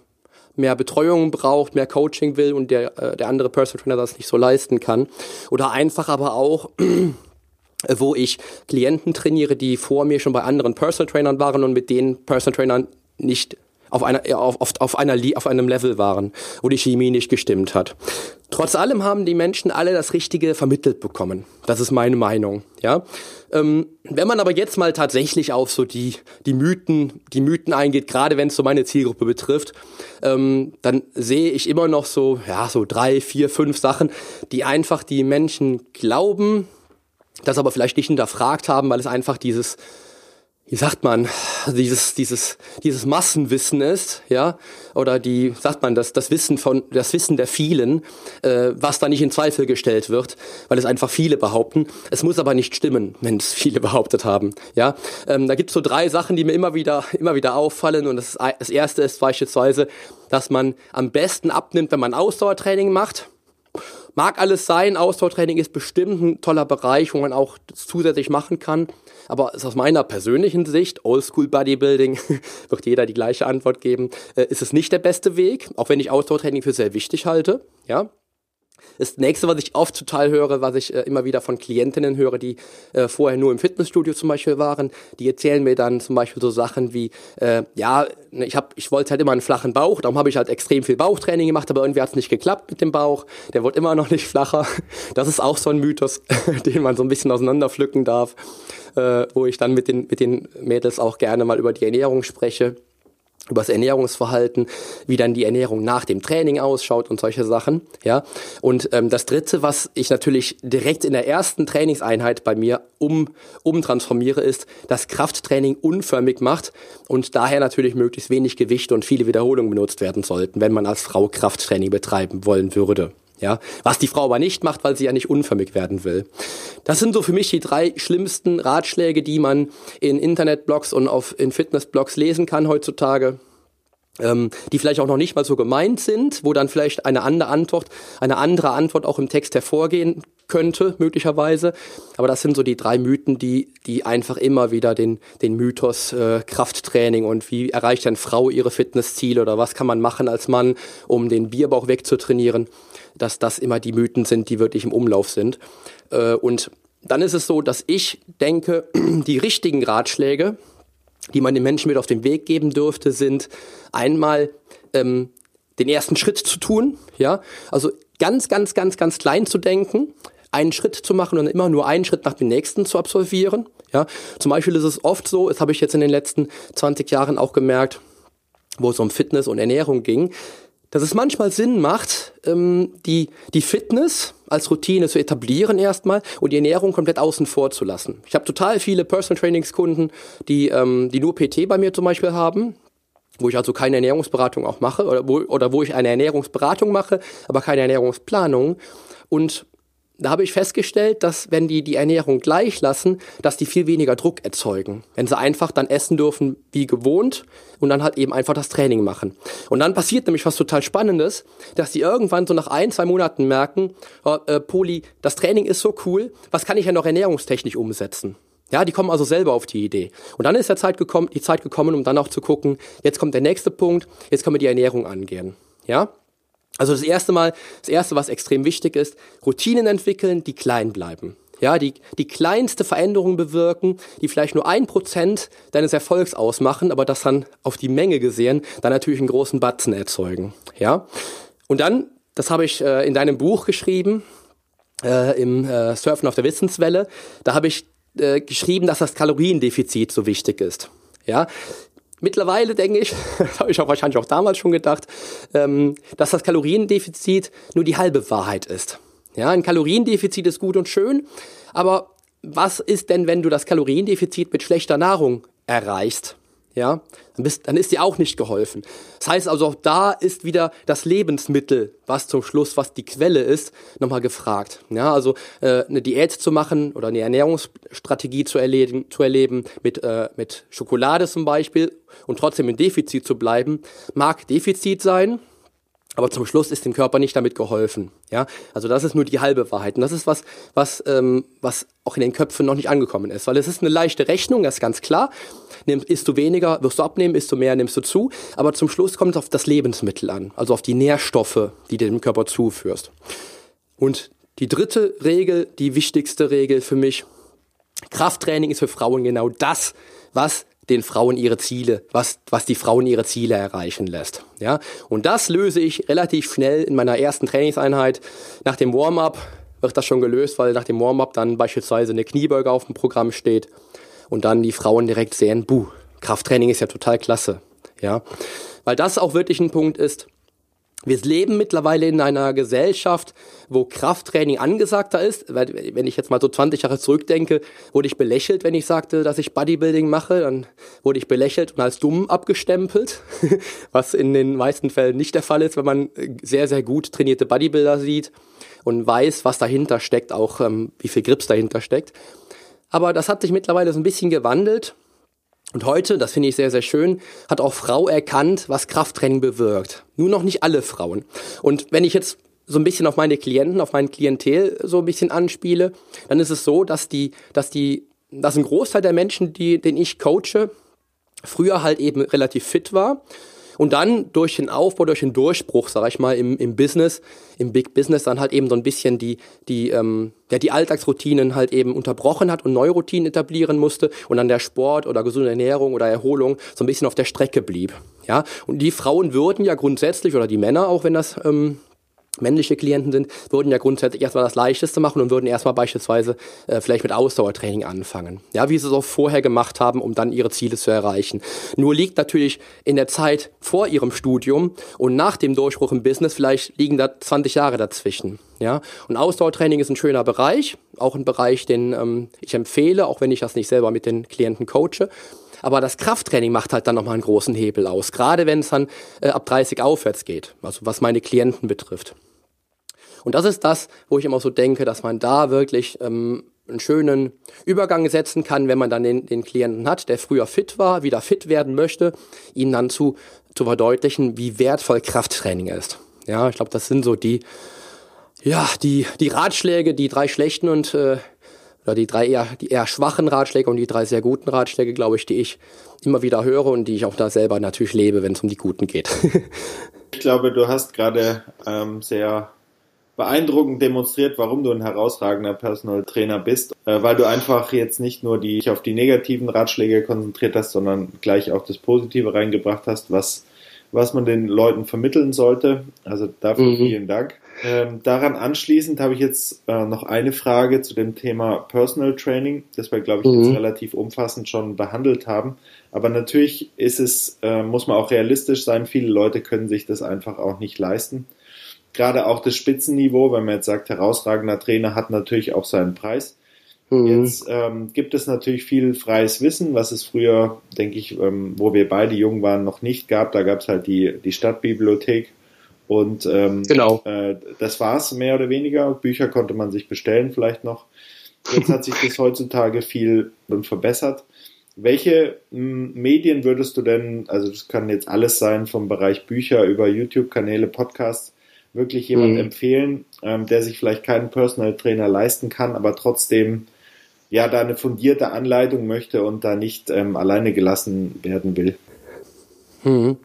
mehr Betreuung braucht, mehr Coaching will und der, äh, der andere Personal Trainer das nicht so leisten kann. Oder einfach aber auch, [CLEARS THROAT] wo ich Klienten trainiere, die vor mir schon bei anderen Personal Trainern waren und mit den Personal Trainern nicht auf, einer, auf, auf, auf, einer, auf einem Level waren, wo die Chemie nicht gestimmt hat. Trotz allem haben die Menschen alle das Richtige vermittelt bekommen. Das ist meine Meinung. Ja, ähm, wenn man aber jetzt mal tatsächlich auf so die die Mythen, die Mythen eingeht, gerade wenn es so meine Zielgruppe betrifft, ähm, dann sehe ich immer noch so ja so drei, vier, fünf Sachen, die einfach die Menschen glauben, das aber vielleicht nicht hinterfragt haben, weil es einfach dieses wie sagt man, dieses, dieses, dieses Massenwissen ist, ja, oder die, sagt man, das, das Wissen von, das Wissen der vielen, äh, was da nicht in Zweifel gestellt wird, weil es einfach viele behaupten. Es muss aber nicht stimmen, wenn es viele [LAUGHS] behauptet haben, ja. Ähm, da gibt es so drei Sachen, die mir immer wieder, immer wieder auffallen und das, das erste ist beispielsweise, dass man am besten abnimmt, wenn man Ausdauertraining macht. Mag alles sein, Ausdauertraining ist bestimmt ein toller Bereich, wo man auch zusätzlich machen kann. Aber aus meiner persönlichen Sicht, Oldschool Bodybuilding, [LAUGHS] wird jeder die gleiche Antwort geben, äh, ist es nicht der beste Weg, auch wenn ich Ausdauertraining für sehr wichtig halte. Ja, das nächste, was ich oft total höre, was ich äh, immer wieder von Klientinnen höre, die äh, vorher nur im Fitnessstudio zum Beispiel waren, die erzählen mir dann zum Beispiel so Sachen wie, äh, ja, ne, ich, hab, ich wollte halt immer einen flachen Bauch, darum habe ich halt extrem viel Bauchtraining gemacht, aber irgendwie hat es nicht geklappt mit dem Bauch, der wird immer noch nicht [LAUGHS] flacher. Das ist auch so ein Mythos, [LAUGHS] den man so ein bisschen auseinanderpflücken darf, äh, wo ich dann mit den, mit den Mädels auch gerne mal über die Ernährung spreche über das Ernährungsverhalten, wie dann die Ernährung nach dem Training ausschaut und solche Sachen, ja. Und ähm, das Dritte, was ich natürlich direkt in der ersten Trainingseinheit bei mir um umtransformiere, ist, dass Krafttraining unförmig macht und daher natürlich möglichst wenig Gewicht und viele Wiederholungen benutzt werden sollten, wenn man als Frau Krafttraining betreiben wollen würde. Ja, was die Frau aber nicht macht, weil sie ja nicht unförmig werden will. Das sind so für mich die drei schlimmsten Ratschläge, die man in Internetblogs und auf in Fitnessblogs lesen kann heutzutage. Ähm, die vielleicht auch noch nicht mal so gemeint sind, wo dann vielleicht eine andere Antwort, eine andere Antwort auch im Text hervorgehen könnte, möglicherweise. Aber das sind so die drei Mythen, die, die einfach immer wieder den, den Mythos äh, Krafttraining und wie erreicht eine Frau ihre Fitnessziele oder was kann man machen als Mann, um den Bierbauch wegzutrainieren dass das immer die Mythen sind, die wirklich im Umlauf sind. Äh, und dann ist es so, dass ich denke, [CLEARS THROAT] die richtigen Ratschläge, die man den Menschen mit auf den Weg geben dürfte, sind einmal ähm, den ersten Schritt zu tun, ja, also ganz, ganz, ganz, ganz klein zu denken, einen Schritt zu machen und immer nur einen Schritt nach dem nächsten zu absolvieren. Ja, zum Beispiel ist es oft so, das habe ich jetzt in den letzten 20 Jahren auch gemerkt, wo es um Fitness und Ernährung ging, dass es manchmal Sinn macht, ähm, die, die Fitness als Routine zu etablieren erstmal und die Ernährung komplett außen vor zu lassen. Ich habe total viele Personal Trainings Kunden, die, ähm, die nur PT bei mir zum Beispiel haben, wo ich also keine Ernährungsberatung auch mache oder wo, oder wo ich eine Ernährungsberatung mache, aber keine Ernährungsplanung. Und da habe ich festgestellt, dass wenn die die Ernährung gleich lassen, dass die viel weniger Druck erzeugen. Wenn sie einfach dann essen dürfen wie gewohnt und dann halt eben einfach das Training machen. Und dann passiert nämlich was total Spannendes, dass die irgendwann so nach ein, zwei Monaten merken, oh, äh, Poli, das Training ist so cool, was kann ich ja noch ernährungstechnisch umsetzen? Ja, die kommen also selber auf die Idee. Und dann ist der Zeit gekommen, die Zeit gekommen, um dann auch zu gucken, jetzt kommt der nächste Punkt, jetzt können wir die Ernährung angehen. Ja? Also das erste Mal, das erste, was extrem wichtig ist, Routinen entwickeln, die klein bleiben. Ja, die, die kleinste Veränderung bewirken, die vielleicht nur ein Prozent deines Erfolgs ausmachen, aber das dann auf die Menge gesehen, dann natürlich einen großen Batzen erzeugen. Ja. Und dann, das habe ich äh, in deinem Buch geschrieben, äh, im äh, Surfen auf der Wissenswelle, da habe ich äh, geschrieben, dass das Kaloriendefizit so wichtig ist. Ja, Mittlerweile denke ich, [LAUGHS] das habe ich auch wahrscheinlich auch damals schon gedacht, ähm, dass das Kaloriendefizit nur die halbe Wahrheit ist. Ja, ein Kaloriendefizit ist gut und schön, aber was ist denn, wenn du das Kaloriendefizit mit schlechter Nahrung erreichst? Ja, dann, bist, dann ist dir auch nicht geholfen. Das heißt also, auch da ist wieder das Lebensmittel, was zum Schluss, was die Quelle ist, nochmal gefragt. Ja, also äh, eine Diät zu machen oder eine Ernährungsstrategie zu erleben, zu erleben mit, äh, mit Schokolade zum Beispiel und trotzdem im Defizit zu bleiben, mag Defizit sein, aber zum Schluss ist dem Körper nicht damit geholfen. Ja, also das ist nur die halbe Wahrheit. Und das ist was, was, ähm, was auch in den Köpfen noch nicht angekommen ist. Weil es ist eine leichte Rechnung, das ist ganz klar. Nimmst, isst du weniger, wirst du abnehmen, isst du mehr, nimmst du zu. Aber zum Schluss kommt es auf das Lebensmittel an. Also auf die Nährstoffe, die du dem Körper zuführst. Und die dritte Regel, die wichtigste Regel für mich, Krafttraining ist für Frauen genau das, was den Frauen ihre Ziele, was, was die Frauen ihre Ziele erreichen lässt. Ja? Und das löse ich relativ schnell in meiner ersten Trainingseinheit. Nach dem Warm-up wird das schon gelöst, weil nach dem Warm-up dann beispielsweise eine Kniebeuge auf dem Programm steht und dann die Frauen direkt sehen, buh, Krafttraining ist ja total klasse. Ja? Weil das auch wirklich ein Punkt ist, wir leben mittlerweile in einer Gesellschaft, wo Krafttraining angesagter ist. Wenn ich jetzt mal so 20 Jahre zurückdenke, wurde ich belächelt, wenn ich sagte, dass ich Bodybuilding mache. Dann wurde ich belächelt und als dumm abgestempelt, [LAUGHS] was in den meisten Fällen nicht der Fall ist, wenn man sehr, sehr gut trainierte Bodybuilder sieht und weiß, was dahinter steckt, auch ähm, wie viel Grips dahinter steckt. Aber das hat sich mittlerweile so ein bisschen gewandelt. Und heute, das finde ich sehr, sehr schön, hat auch Frau erkannt, was Krafttraining bewirkt. Nur noch nicht alle Frauen. Und wenn ich jetzt so ein bisschen auf meine Klienten, auf mein Klientel so ein bisschen anspiele, dann ist es so, dass die, dass die, dass ein Großteil der Menschen, die, den ich coache, früher halt eben relativ fit war und dann durch den Aufbau, durch den Durchbruch, sag ich mal, im, im Business, im Big Business, dann halt eben so ein bisschen die, die, ähm, ja, die Alltagsroutinen halt eben unterbrochen hat und neue Routinen etablieren musste und dann der Sport oder gesunde Ernährung oder Erholung so ein bisschen auf der Strecke blieb. Ja, und die Frauen würden ja grundsätzlich, oder die Männer auch, wenn das ähm, männliche Klienten sind, würden ja grundsätzlich erstmal das Leichteste machen und würden erstmal beispielsweise äh, vielleicht mit Ausdauertraining anfangen. Ja, wie sie es auch vorher gemacht haben, um dann ihre Ziele zu erreichen. Nur liegt natürlich in der Zeit vor ihrem Studium und nach dem Durchbruch im Business vielleicht liegen da 20 Jahre dazwischen. Ja, und Ausdauertraining ist ein schöner Bereich, auch ein Bereich, den ähm, ich empfehle, auch wenn ich das nicht selber mit den Klienten coache. Aber das Krafttraining macht halt dann nochmal einen großen Hebel aus, gerade wenn es dann äh, ab 30 aufwärts geht, also was meine Klienten betrifft. Und das ist das, wo ich immer so denke, dass man da wirklich ähm, einen schönen Übergang setzen kann, wenn man dann den, den Klienten hat, der früher fit war, wieder fit werden möchte, ihm dann zu, zu verdeutlichen, wie wertvoll Krafttraining ist. Ja, ich glaube, das sind so die, ja, die, die Ratschläge, die drei schlechten und äh, oder die drei eher, die eher schwachen Ratschläge und die drei sehr guten Ratschläge, glaube ich, die ich immer wieder höre und die ich auch da selber natürlich lebe, wenn es um die guten geht. [LAUGHS] ich glaube, du hast gerade ähm, sehr beeindruckend demonstriert, warum du ein herausragender Personal Trainer bist, äh, weil du einfach jetzt nicht nur die, dich auf die negativen Ratschläge konzentriert hast, sondern gleich auch das Positive reingebracht hast, was, was man den Leuten vermitteln sollte. Also dafür mhm. vielen Dank. Ähm, daran anschließend habe ich jetzt äh, noch eine Frage zu dem Thema Personal Training, das wir, glaube ich, mhm. jetzt relativ umfassend schon behandelt haben. Aber natürlich ist es, äh, muss man auch realistisch sein. Viele Leute können sich das einfach auch nicht leisten gerade auch das Spitzenniveau, wenn man jetzt sagt, herausragender Trainer hat natürlich auch seinen Preis. Mhm. Jetzt ähm, gibt es natürlich viel freies Wissen, was es früher, denke ich, ähm, wo wir beide jung waren, noch nicht gab. Da gab es halt die, die Stadtbibliothek und ähm, genau. äh, das war's mehr oder weniger. Bücher konnte man sich bestellen vielleicht noch. Jetzt hat sich das heutzutage viel verbessert. Welche Medien würdest du denn, also das kann jetzt alles sein vom Bereich Bücher über YouTube-Kanäle, Podcasts, wirklich jemand mhm. empfehlen, ähm, der sich vielleicht keinen Personal Trainer leisten kann, aber trotzdem ja da eine fundierte Anleitung möchte und da nicht ähm, alleine gelassen werden will. Mhm.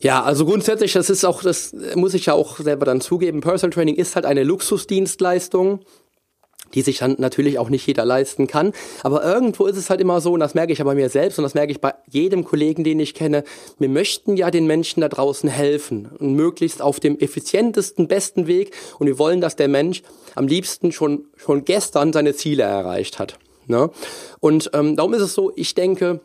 Ja, also grundsätzlich, das ist auch, das muss ich ja auch selber dann zugeben, Personal Training ist halt eine Luxusdienstleistung die sich dann natürlich auch nicht jeder leisten kann. Aber irgendwo ist es halt immer so, und das merke ich ja bei mir selbst und das merke ich bei jedem Kollegen, den ich kenne, wir möchten ja den Menschen da draußen helfen und möglichst auf dem effizientesten, besten Weg und wir wollen, dass der Mensch am liebsten schon, schon gestern seine Ziele erreicht hat. Ne? Und ähm, darum ist es so, ich denke,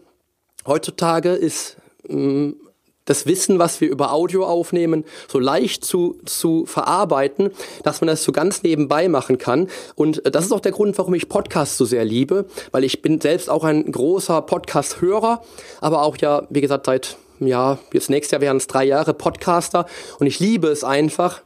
heutzutage ist ähm, das Wissen, was wir über Audio aufnehmen, so leicht zu, zu verarbeiten, dass man das so ganz nebenbei machen kann. Und das ist auch der Grund, warum ich Podcasts so sehr liebe, weil ich bin selbst auch ein großer Podcast-Hörer, aber auch ja, wie gesagt, seit, ja, jetzt nächstes Jahr wären es drei Jahre Podcaster und ich liebe es einfach,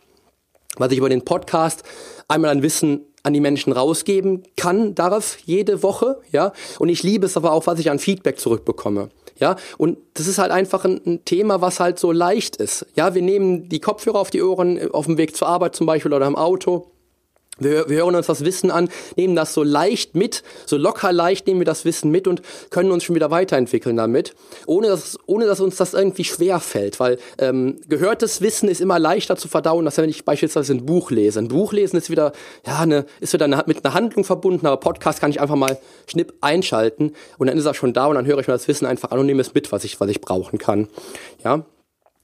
weil ich über den Podcast einmal ein Wissen an die Menschen rausgeben kann, darf, jede Woche, ja. Und ich liebe es aber auch, was ich an Feedback zurückbekomme. Ja, und das ist halt einfach ein, ein, Thema, was halt so leicht ist. Ja, wir nehmen die Kopfhörer auf die Ohren äh, auf dem Weg zur Arbeit zum Beispiel oder im Auto. Wir, wir hören uns das Wissen an, nehmen das so leicht mit, so locker leicht nehmen wir das Wissen mit und können uns schon wieder weiterentwickeln damit, ohne dass, ohne dass uns das irgendwie schwer fällt, weil ähm, gehörtes Wissen ist immer leichter zu verdauen, als wenn ich beispielsweise ein Buch lese. Ein Buch lesen ist wieder, ja, eine, ist wieder eine, mit einer Handlung verbunden, aber Podcast kann ich einfach mal schnipp einschalten und dann ist er schon da und dann höre ich mir das Wissen einfach an und nehme es mit, was ich, was ich brauchen kann. Ja,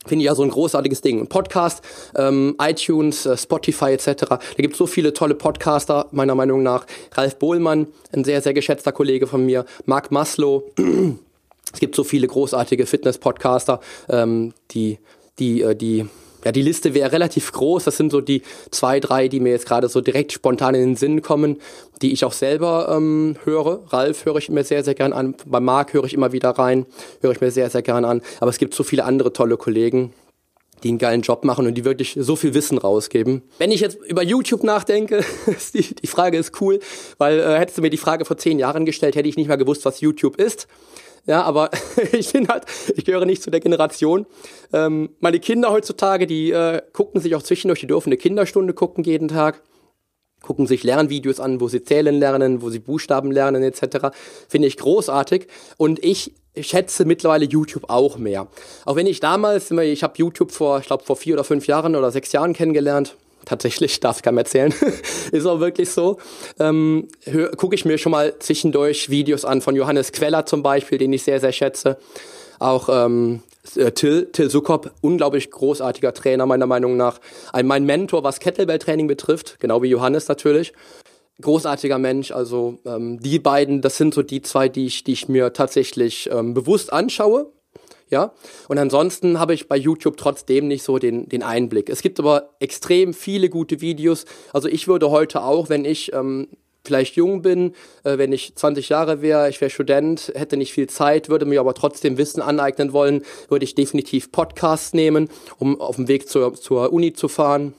Finde ich ja so ein großartiges Ding. Podcast, ähm, iTunes, äh, Spotify etc. Da gibt es so viele tolle Podcaster, meiner Meinung nach. Ralf Bohlmann, ein sehr, sehr geschätzter Kollege von mir. Mark Maslow. [CLEARS THROAT] es gibt so viele großartige Fitness-Podcaster, ähm, die, die, äh, die ja, die Liste wäre relativ groß. Das sind so die zwei, drei, die mir jetzt gerade so direkt spontan in den Sinn kommen, die ich auch selber ähm, höre. Ralf höre ich mir sehr, sehr gern an. Bei Marc höre ich immer wieder rein, höre ich mir sehr, sehr gern an. Aber es gibt so viele andere tolle Kollegen, die einen geilen Job machen und die wirklich so viel Wissen rausgeben. Wenn ich jetzt über YouTube nachdenke, [LAUGHS] die, die Frage ist cool, weil äh, hättest du mir die Frage vor zehn Jahren gestellt, hätte ich nicht mal gewusst, was YouTube ist. Ja, aber [LAUGHS] ich bin halt, ich gehöre nicht zu der Generation. Ähm, meine Kinder heutzutage, die äh, gucken sich auch zwischendurch, die dürfen eine Kinderstunde gucken jeden Tag gucken sich Lernvideos an, wo sie zählen lernen, wo sie Buchstaben lernen etc. Finde ich großartig und ich schätze mittlerweile YouTube auch mehr. Auch wenn ich damals, ich habe YouTube vor, ich glaube vor vier oder fünf Jahren oder sechs Jahren kennengelernt. Tatsächlich, [LAUGHS] darf ich keinem erzählen. [LAUGHS] ist auch wirklich so. Ähm, Gucke ich mir schon mal zwischendurch Videos an von Johannes Queller zum Beispiel, den ich sehr, sehr schätze. Auch ähm, äh, Till, Till Sukop, unglaublich großartiger Trainer meiner Meinung nach. Ein, mein Mentor, was Kettlebell-Training betrifft, genau wie Johannes natürlich. Großartiger Mensch, also ähm, die beiden, das sind so die zwei, die ich, die ich mir tatsächlich ähm, bewusst anschaue. Ja, und ansonsten habe ich bei YouTube trotzdem nicht so den, den Einblick. Es gibt aber extrem viele gute Videos. Also ich würde heute auch, wenn ich ähm, vielleicht jung bin, äh, wenn ich 20 Jahre wäre, ich wäre Student, hätte nicht viel Zeit, würde mir aber trotzdem Wissen aneignen wollen, würde ich definitiv Podcasts nehmen, um auf dem Weg zur, zur Uni zu fahren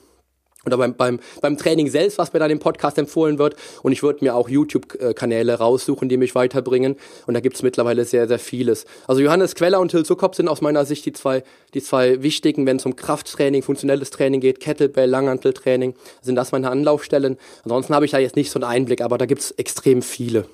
oder beim, beim, beim Training selbst, was mir dann im Podcast empfohlen wird. Und ich würde mir auch YouTube-Kanäle raussuchen, die mich weiterbringen. Und da gibt es mittlerweile sehr, sehr vieles. Also Johannes Queller und Till Zuckop sind aus meiner Sicht die zwei, die zwei wichtigen, wenn es um Krafttraining, funktionelles Training geht, Kettlebell, Langhanteltraining, sind das meine Anlaufstellen. Ansonsten habe ich da jetzt nicht so einen Einblick, aber da gibt es extrem viele.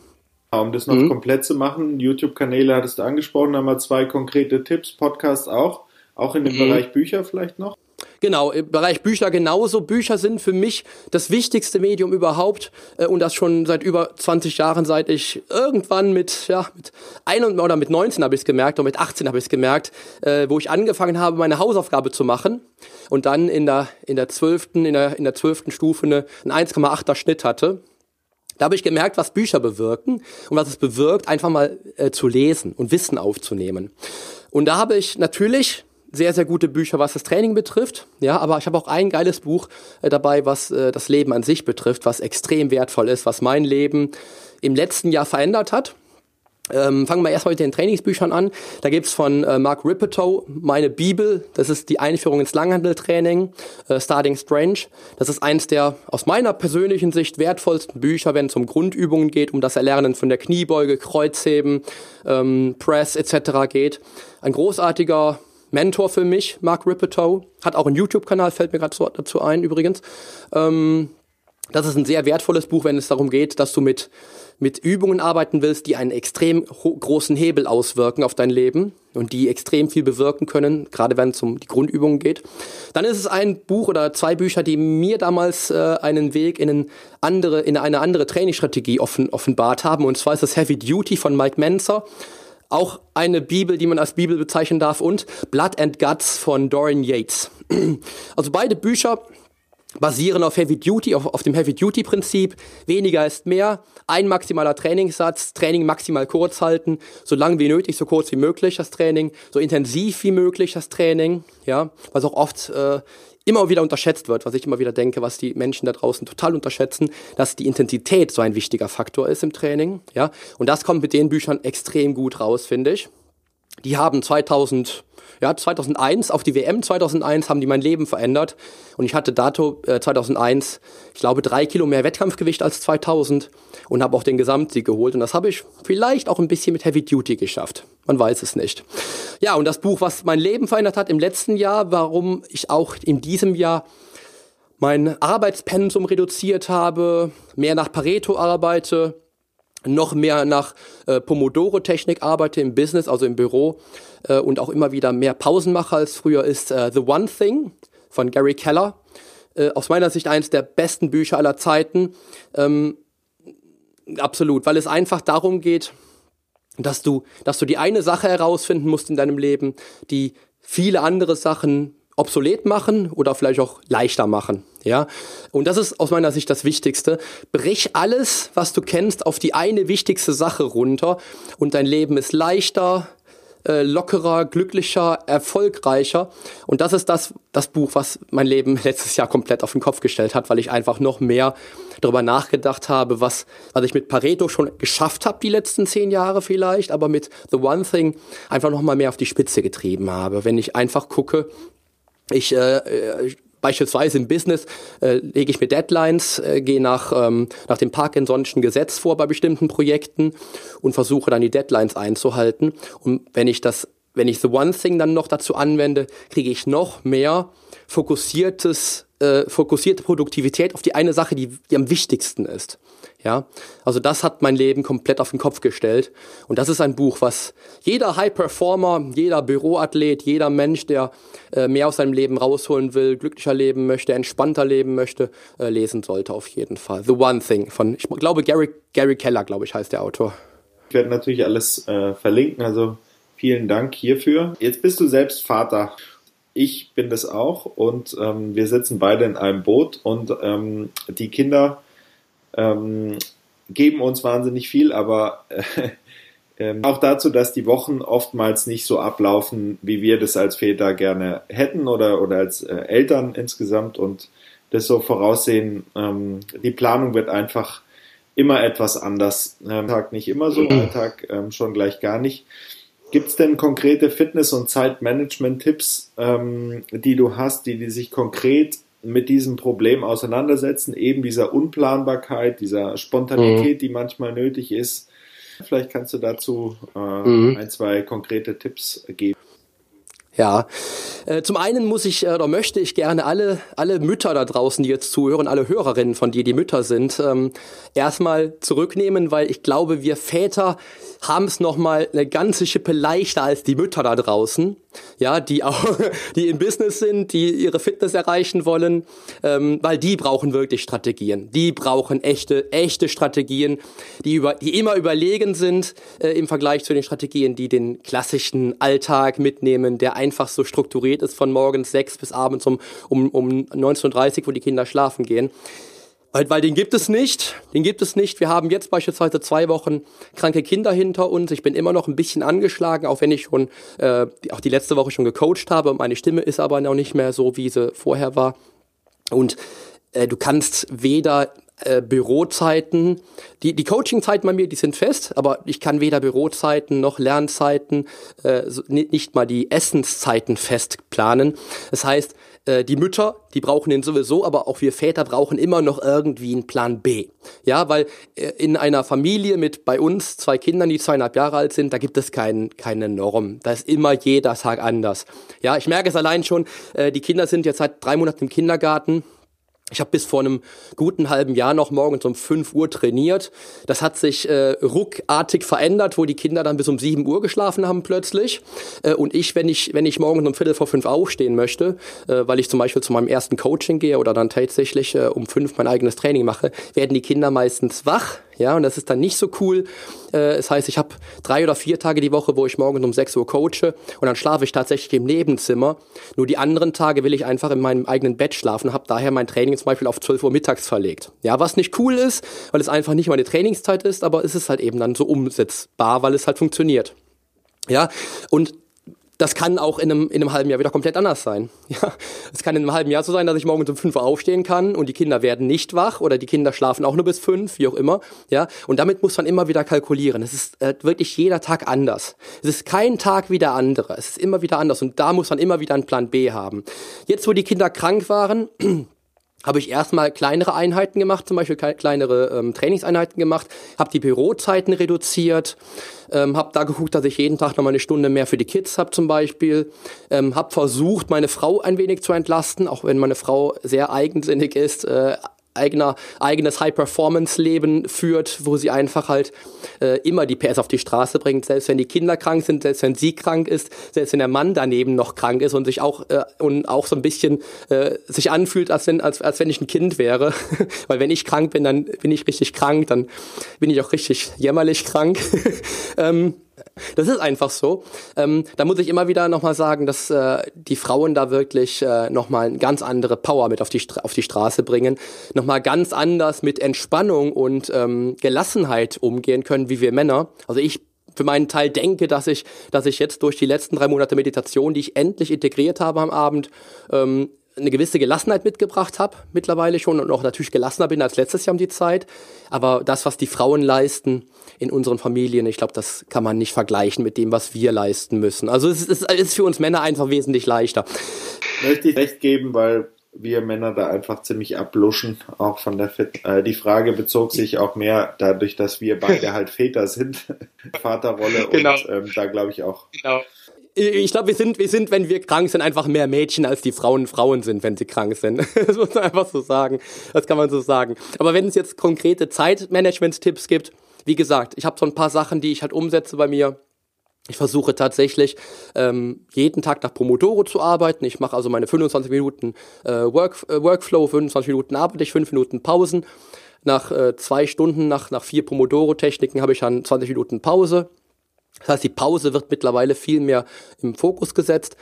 Um das noch mhm. komplett zu machen, YouTube-Kanäle hattest du angesprochen, haben wir zwei konkrete Tipps, Podcasts auch, auch in dem mhm. Bereich Bücher vielleicht noch? Genau, im Bereich Bücher genauso. Bücher sind für mich das wichtigste Medium überhaupt äh, und das schon seit über 20 Jahren, seit ich irgendwann mit, ja, mit ein oder mit 19 habe ich es gemerkt oder mit 18 habe ich es gemerkt, äh, wo ich angefangen habe, meine Hausaufgabe zu machen und dann in der, in der 12., in der, in der 12. Stufe eine, einen 1,8er Schnitt hatte. Da habe ich gemerkt, was Bücher bewirken und was es bewirkt, einfach mal äh, zu lesen und Wissen aufzunehmen. Und da habe ich natürlich sehr, sehr gute Bücher, was das Training betrifft. Ja, aber ich habe auch ein geiles Buch äh, dabei, was äh, das Leben an sich betrifft, was extrem wertvoll ist, was mein Leben im letzten Jahr verändert hat. Ähm, fangen wir erstmal mit den Trainingsbüchern an. Da gibt's von äh, Mark Ripetoe meine Bibel. Das ist die Einführung ins Langhandeltraining, äh, Starting Strange. Das ist eins der aus meiner persönlichen Sicht wertvollsten Bücher, wenn es um Grundübungen geht, um das Erlernen von der Kniebeuge, Kreuzheben, ähm, Press etc. geht. Ein großartiger Mentor für mich, Mark Ripetoe. Hat auch einen YouTube-Kanal, fällt mir gerade dazu ein übrigens. Ähm, das ist ein sehr wertvolles Buch, wenn es darum geht, dass du mit, mit Übungen arbeiten willst, die einen extrem großen Hebel auswirken auf dein Leben und die extrem viel bewirken können, gerade wenn es um die Grundübungen geht. Dann ist es ein Buch oder zwei Bücher, die mir damals äh, einen Weg in, eine andere, in eine andere Trainingsstrategie offen, offenbart haben. Und zwar ist das Heavy Duty von Mike Menzer auch eine Bibel, die man als Bibel bezeichnen darf und Blood and Guts von Dorian Yates. [CLEARS THROAT] Also beide Bücher basieren auf Heavy Duty, auf, auf dem Heavy Duty Prinzip. Weniger ist mehr. Ein maximaler Trainingssatz, Training maximal kurz halten, so lang wie nötig, so kurz wie möglich das Training, so intensiv wie möglich das Training, ja, was auch oft äh, immer wieder unterschätzt wird, was ich immer wieder denke, was die Menschen da draußen total unterschätzen, dass die Intensität so ein wichtiger Faktor ist im Training, ja. Und das kommt mit den Büchern extrem gut raus, finde ich. Die haben 2000 ja, 2001 auf die WM 2001 haben die mein Leben verändert und ich hatte dato äh, 2001, ich glaube, drei Kilo mehr Wettkampfgewicht als 2000 und habe auch den Gesamtsieg geholt und das habe ich vielleicht auch ein bisschen mit Heavy Duty geschafft. Man weiß es nicht. Ja, und das Buch, was mein Leben verändert hat im letzten Jahr, warum ich auch in diesem Jahr mein Arbeitspensum reduziert habe, mehr nach Pareto arbeite, noch mehr nach äh, Pomodoro-Technik arbeite im Business, also im Büro äh, und auch immer wieder mehr Pausen mache als früher, ist äh, The One Thing von Gary Keller. Äh, aus meiner Sicht eines der besten Bücher aller Zeiten. Ähm, absolut, weil es einfach darum geht, dass du, dass du die eine Sache herausfinden musst in deinem Leben, die viele andere Sachen obsolet machen oder vielleicht auch leichter machen. Ja, und das ist aus meiner Sicht das Wichtigste. Brich alles, was du kennst, auf die eine wichtigste Sache runter und dein Leben ist leichter, äh, lockerer, glücklicher, erfolgreicher. Und das ist das, das Buch, was mein Leben [LAUGHS] letztes Jahr komplett auf den Kopf gestellt hat, weil ich einfach noch mehr darüber nachgedacht habe, was, was ich mit Pareto schon geschafft habe die letzten zehn Jahre vielleicht, aber mit The One Thing einfach noch mal mehr auf die Spitze getrieben habe. Wenn ich einfach gucke, ich äh, äh Beispielsweise im Business äh, lege ich mir Deadlines, äh, gehe nach, ähm, nach dem Parkinson'schen Gesetz vor bei bestimmten Projekten und versuche dann die Deadlines einzuhalten. Und wenn ich das, wenn ich The One Thing dann noch dazu anwende, kriege ich noch mehr fokussiertes, äh, fokussierte Produktivität auf die eine Sache, die, die am wichtigsten ist. Ja, also das hat mein Leben komplett auf den Kopf gestellt. Und das ist ein Buch, was jeder High Performer, jeder Büroathlet, jeder Mensch, der äh, mehr aus seinem Leben rausholen will, glücklicher leben möchte, entspannter leben möchte, äh, lesen sollte auf jeden Fall. The One Thing von, ich glaube, Gary, Gary Keller, glaube ich, heißt der Autor. Ich werde natürlich alles äh, verlinken, also vielen Dank hierfür. Jetzt bist du selbst Vater. Ich bin das auch und ähm, wir sitzen beide in einem Boot und ähm, die Kinder ähm, geben uns wahnsinnig viel, aber [LAUGHS] äh, auch dazu, dass die Wochen oftmals nicht so ablaufen, wie wir das als Väter gerne hätten oder, oder als äh, Eltern insgesamt und das so voraussehen. Ähm, die Planung wird einfach immer etwas anders. Ähm, Tag nicht immer so, Alltag ähm, schon gleich gar nicht. Gibt es denn konkrete Fitness- und Zeitmanagement-Tipps, ähm, die du hast, die, die sich konkret mit diesem Problem auseinandersetzen, eben dieser Unplanbarkeit, dieser Spontanität, mhm. die manchmal nötig ist. Vielleicht kannst du dazu äh, mhm. ein, zwei konkrete Tipps geben. Ja, äh, zum einen muss ich äh, oder möchte ich gerne alle, alle Mütter da draußen, die jetzt zuhören, alle Hörerinnen von dir, die Mütter sind, ähm, erstmal zurücknehmen, weil ich glaube, wir Väter haben es nochmal eine ganze Schippe leichter als die Mütter da draußen, ja, die [LAUGHS] auch, die im Business sind, die ihre Fitness erreichen wollen, ähm, weil die brauchen wirklich Strategien. Die brauchen echte, echte Strategien, die über, die immer überlegen sind äh, im Vergleich zu den Strategien, die den klassischen Alltag mitnehmen, der einfach so strukturiert ist von morgens sechs bis abends um, um, um 19.30 Uhr, wo die Kinder schlafen gehen. Weil, weil den gibt es nicht, den gibt es nicht. Wir haben jetzt beispielsweise zwei Wochen kranke Kinder hinter uns. Ich bin immer noch ein bisschen angeschlagen, auch wenn ich schon äh, auch die letzte Woche schon gecoacht habe. Meine Stimme ist aber noch nicht mehr so, wie sie vorher war. Und äh, du kannst weder äh, Bürozeiten, die, die Coachingzeiten bei mir, die sind fest, aber ich kann weder Bürozeiten noch Lernzeiten, äh, nicht mal die Essenszeiten fest planen. Das heißt, äh, die Mütter, die brauchen den sowieso, aber auch wir Väter brauchen immer noch irgendwie einen Plan B. Ja, weil äh, in einer Familie mit bei uns zwei Kindern, die zweieinhalb Jahre alt sind, da gibt es kein, keine Norm. Da ist immer jeder Tag anders. Ja, ich merke es allein schon, äh, die Kinder sind jetzt seit drei Monaten im Kindergarten. Ich habe bis vor einem guten halben Jahr noch morgens um 5 Uhr trainiert. Das hat sich äh, ruckartig verändert, wo die Kinder dann bis um 7 Uhr geschlafen haben plötzlich. Äh, und ich, wenn ich, wenn ich morgens um Viertel vor fünf aufstehen möchte, äh, weil ich zum Beispiel zu meinem ersten Coaching gehe oder dann tatsächlich äh, um fünf mein eigenes Training mache, werden die Kinder meistens wach ja, und das ist dann nicht so cool. Äh, das heißt, ich habe drei oder vier Tage die Woche, wo ich morgens um 6 Uhr coache und dann schlafe ich tatsächlich im Nebenzimmer. Nur die anderen Tage will ich einfach in meinem eigenen Bett schlafen, habe daher mein Training zum Beispiel auf 12 Uhr mittags verlegt. Ja, was nicht cool ist, weil es einfach nicht meine Trainingszeit ist, aber es ist halt eben dann so umsetzbar, weil es halt funktioniert. Ja, und das kann auch in einem, in einem halben Jahr wieder komplett anders sein. [LAUGHS] Ja, es kann in einem halben Jahr so sein, dass ich morgens um fünf Uhr aufstehen kann und die Kinder werden nicht wach oder die Kinder schlafen auch nur bis fünf, wie auch immer. Ja, und damit muss man immer wieder kalkulieren. Es ist äh, wirklich jeder Tag anders. Es ist kein Tag wie der andere. Es ist immer wieder anders und da muss man immer wieder einen Plan B haben. Jetzt, wo die Kinder krank waren, [CLEARS THROAT] habe ich erstmal kleinere Einheiten gemacht, zum Beispiel kleinere ähm, Trainingseinheiten gemacht, habe die Bürozeiten reduziert, ähm, habe da geguckt, dass ich jeden Tag noch mal eine Stunde mehr für die Kids habe zum Beispiel, ähm, habe versucht, meine Frau ein wenig zu entlasten, auch wenn meine Frau sehr eigensinnig ist, äh, eigener, eigenes High-Performance-Leben führt, wo sie einfach halt äh, immer die PS auf die Straße bringt, selbst wenn die Kinder krank sind, selbst wenn sie krank ist, selbst wenn der Mann daneben noch krank ist und sich auch äh, und auch so ein bisschen äh, sich anfühlt, als wenn als, als wenn ich ein Kind wäre, [LAUGHS] weil wenn ich krank bin, dann bin ich richtig krank, dann bin ich auch richtig jämmerlich krank. [LAUGHS] ähm, das ist einfach so. Ähm, da muss ich immer wieder nochmal sagen, dass äh, die Frauen da wirklich äh, nochmal eine ganz andere Power mit auf die, auf die Straße bringen, nochmal ganz anders mit Entspannung und ähm, Gelassenheit umgehen können wie wir Männer. Also ich für meinen Teil denke, dass ich, dass ich jetzt durch die letzten drei Monate Meditation, die ich endlich integriert habe am Abend, ähm, eine gewisse Gelassenheit mitgebracht habe, mittlerweile schon und auch natürlich gelassener bin als letztes Jahr um die Zeit. Aber das, was die Frauen leisten in unseren Familien, ich glaube, das kann man nicht vergleichen mit dem, was wir leisten müssen. Also es ist, es ist für uns Männer einfach wesentlich leichter. Möchte ich recht geben, weil wir Männer da einfach ziemlich abluschen, auch von der Fit. Äh, die Frage bezog sich auch mehr dadurch, dass wir beide halt Väter sind, [LAUGHS] Vaterrolle genau. und ähm, da glaube ich auch. Genau. Ich glaube, wir sind, wir sind, wenn wir krank sind, einfach mehr Mädchen, als die Frauen Frauen sind, wenn sie krank sind. [LAUGHS] Das muss man einfach so sagen. Das kann man so sagen. Aber wenn es jetzt konkrete Zeitmanagement-Tipps gibt, wie gesagt, ich habe so ein paar Sachen, die ich halt umsetze bei mir ich versuche tatsächlich ähm, jeden Tag nach Pomodoro zu arbeiten. Ich mache also meine 25 Minuten äh, Work, äh, Workflow, 25 Minuten arbeite ich, 5 Minuten Pausen. Nach äh, zwei Stunden, nach, nach vier Pomodoro-Techniken habe ich dann 20 Minuten Pause. Das heißt, die Pause wird mittlerweile viel mehr im Fokus gesetzt.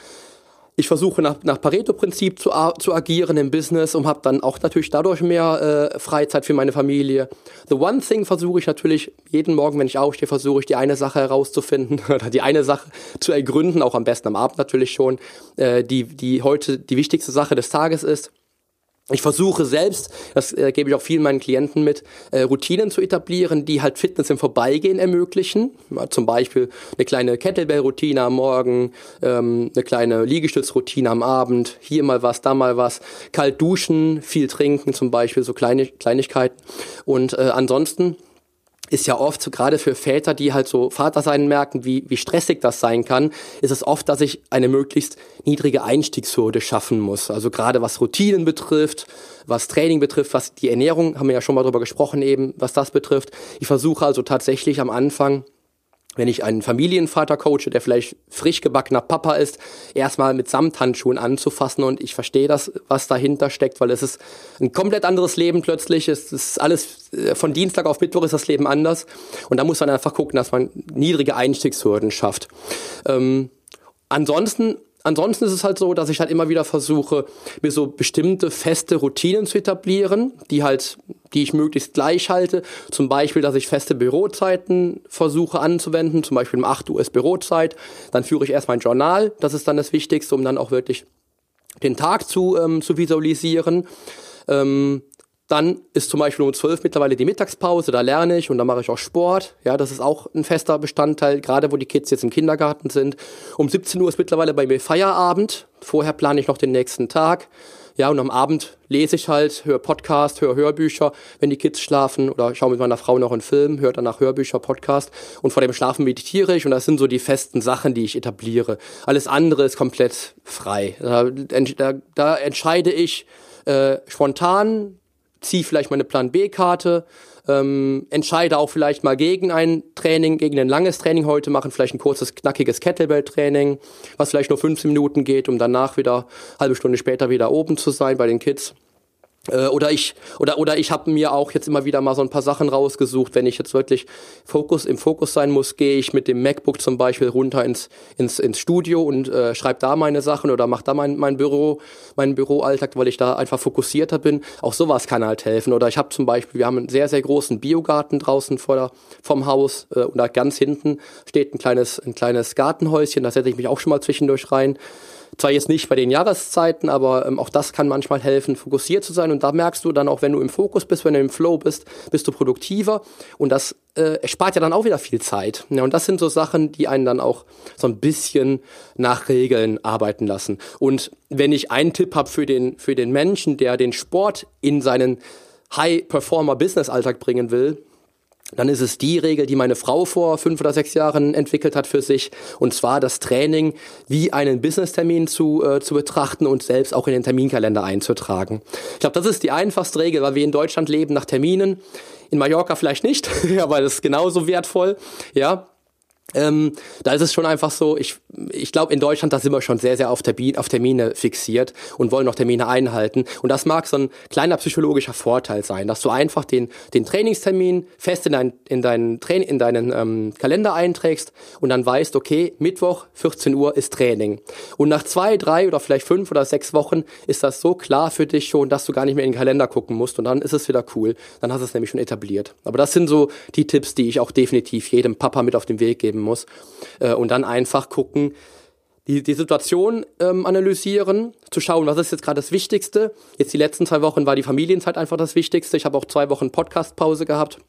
Ich versuche nach, nach Pareto-Prinzip zu, zu agieren im Business und habe dann auch natürlich dadurch mehr äh, Freizeit für meine Familie. The One Thing versuche ich natürlich jeden Morgen, wenn ich aufstehe, versuche ich die eine Sache herauszufinden [LAUGHS] oder die eine Sache zu ergründen, auch am besten am Abend natürlich schon, äh, die, die heute die wichtigste Sache des Tages ist. Ich versuche selbst, das äh, gebe ich auch vielen meinen Klienten mit, äh, Routinen zu etablieren, die halt Fitness im Vorbeigehen ermöglichen. Ja, zum Beispiel eine kleine Kettlebell-Routine am Morgen, ähm, eine kleine Liegestützroutine am Abend, hier mal was, da mal was, kalt duschen, viel trinken zum Beispiel, so kleine Kleinigkeiten. Und äh, ansonsten ist ja oft, so gerade für Väter, die halt so Vater sein merken, wie, wie stressig das sein kann, ist es oft, dass ich eine möglichst niedrige Einstiegshürde schaffen muss. Also gerade was Routinen betrifft, was Training betrifft, was die Ernährung, haben wir ja schon mal drüber gesprochen eben, was das betrifft. Ich versuche also tatsächlich am Anfang wenn ich einen Familienvater coache, der vielleicht frisch gebackener Papa ist, erstmal mit Samthandschuhen anzufassen und ich verstehe das, was dahinter steckt, weil es ist ein komplett anderes Leben plötzlich. Es ist alles, äh, von Dienstag auf Mittwoch ist das Leben anders und da muss man einfach gucken, dass man niedrige Einstiegshürden schafft. Ähm, ansonsten Ansonsten ist es halt so, dass ich halt immer wieder versuche, mir so bestimmte feste Routinen zu etablieren, die halt, die ich möglichst gleich halte. Zum Beispiel, dass ich feste Bürozeiten versuche anzuwenden, zum Beispiel um 8 Uhr ist Bürozeit. Dann führe ich erst mein Journal, das ist dann das Wichtigste, um dann auch wirklich den Tag zu, ähm, zu visualisieren. Ähm, dann ist zum Beispiel um 12 mittlerweile die Mittagspause, da lerne ich und da mache ich auch Sport. Ja, das ist auch ein fester Bestandteil, gerade wo die Kids jetzt im Kindergarten sind. Um 17 Uhr ist mittlerweile bei mir Feierabend. Vorher plane ich noch den nächsten Tag. Ja, und am Abend lese ich halt, höre Podcast, höre Hörbücher, wenn die Kids schlafen oder schaue mit meiner Frau noch einen Film, höre danach Hörbücher, Podcast und vor dem Schlafen meditiere ich und das sind so die festen Sachen, die ich etabliere. Alles andere ist komplett frei. Da, da, da entscheide ich äh, spontan, ziehe vielleicht meine Plan B-Karte, ähm, entscheide auch vielleicht mal gegen ein Training, gegen ein langes Training heute machen, vielleicht ein kurzes, knackiges Kettlebell-Training, was vielleicht nur 15 Minuten geht, um danach wieder halbe Stunde später wieder oben zu sein bei den Kids. Äh, oder ich oder oder ich habe mir auch jetzt immer wieder mal so ein paar Sachen rausgesucht. Wenn ich jetzt wirklich Fokus im Fokus sein muss, gehe ich mit dem MacBook zum Beispiel runter ins ins, ins Studio und äh, schreibe da meine Sachen oder mache da mein mein Büro meinen Büroalltag, weil ich da einfach fokussierter bin. Auch sowas kann halt helfen. Oder ich habe zum Beispiel, wir haben einen sehr sehr großen Biogarten draußen vor der, vom Haus äh, und da ganz hinten steht ein kleines ein kleines Gartenhäuschen. Da setze ich mich auch schon mal zwischendurch rein. Zwar jetzt nicht bei den Jahreszeiten, aber ähm, auch das kann manchmal helfen, fokussiert zu sein. Und da merkst du dann auch, wenn du im Fokus bist, wenn du im Flow bist, bist du produktiver. Und das äh, spart ja dann auch wieder viel Zeit. Ja, und das sind so Sachen, die einen dann auch so ein bisschen nach Regeln arbeiten lassen. Und wenn ich einen Tipp habe für den, für den Menschen, der den Sport in seinen High-Performer-Business-Alltag bringen will, dann ist es die Regel, die meine Frau vor fünf oder sechs Jahren entwickelt hat für sich, und zwar das Training wie einen Business-Termin zu, äh, zu betrachten und selbst auch in den Terminkalender einzutragen. Ich glaube, das ist die einfachste Regel, weil wir in Deutschland leben nach Terminen. In Mallorca vielleicht nicht, [LAUGHS] aber das ist genauso wertvoll. Ja, ähm, da ist es schon einfach so, ich, ich glaube, in Deutschland, da sind wir schon sehr, sehr auf, Termin, auf Termine fixiert und wollen noch Termine einhalten. Und das mag so ein kleiner psychologischer Vorteil sein, dass du einfach den, den Trainingstermin fest in, dein, in deinen, Train in deinen ähm, Kalender einträgst und dann weißt, okay, Mittwoch, 14 Uhr ist Training. Und nach zwei, drei oder vielleicht fünf oder sechs Wochen ist das so klar für dich schon, dass du gar nicht mehr in den Kalender gucken musst und dann ist es wieder cool. Dann hast du es nämlich schon etabliert. Aber das sind so die Tipps, die ich auch definitiv jedem Papa mit auf den Weg geben geben muss. Äh, und dann einfach gucken, die, die Situation ähm, analysieren, zu schauen, was ist jetzt gerade das Wichtigste. Jetzt die letzten zwei Wochen war die Familienzeit einfach das Wichtigste. Ich habe auch zwei Wochen Podcast-Pause gehabt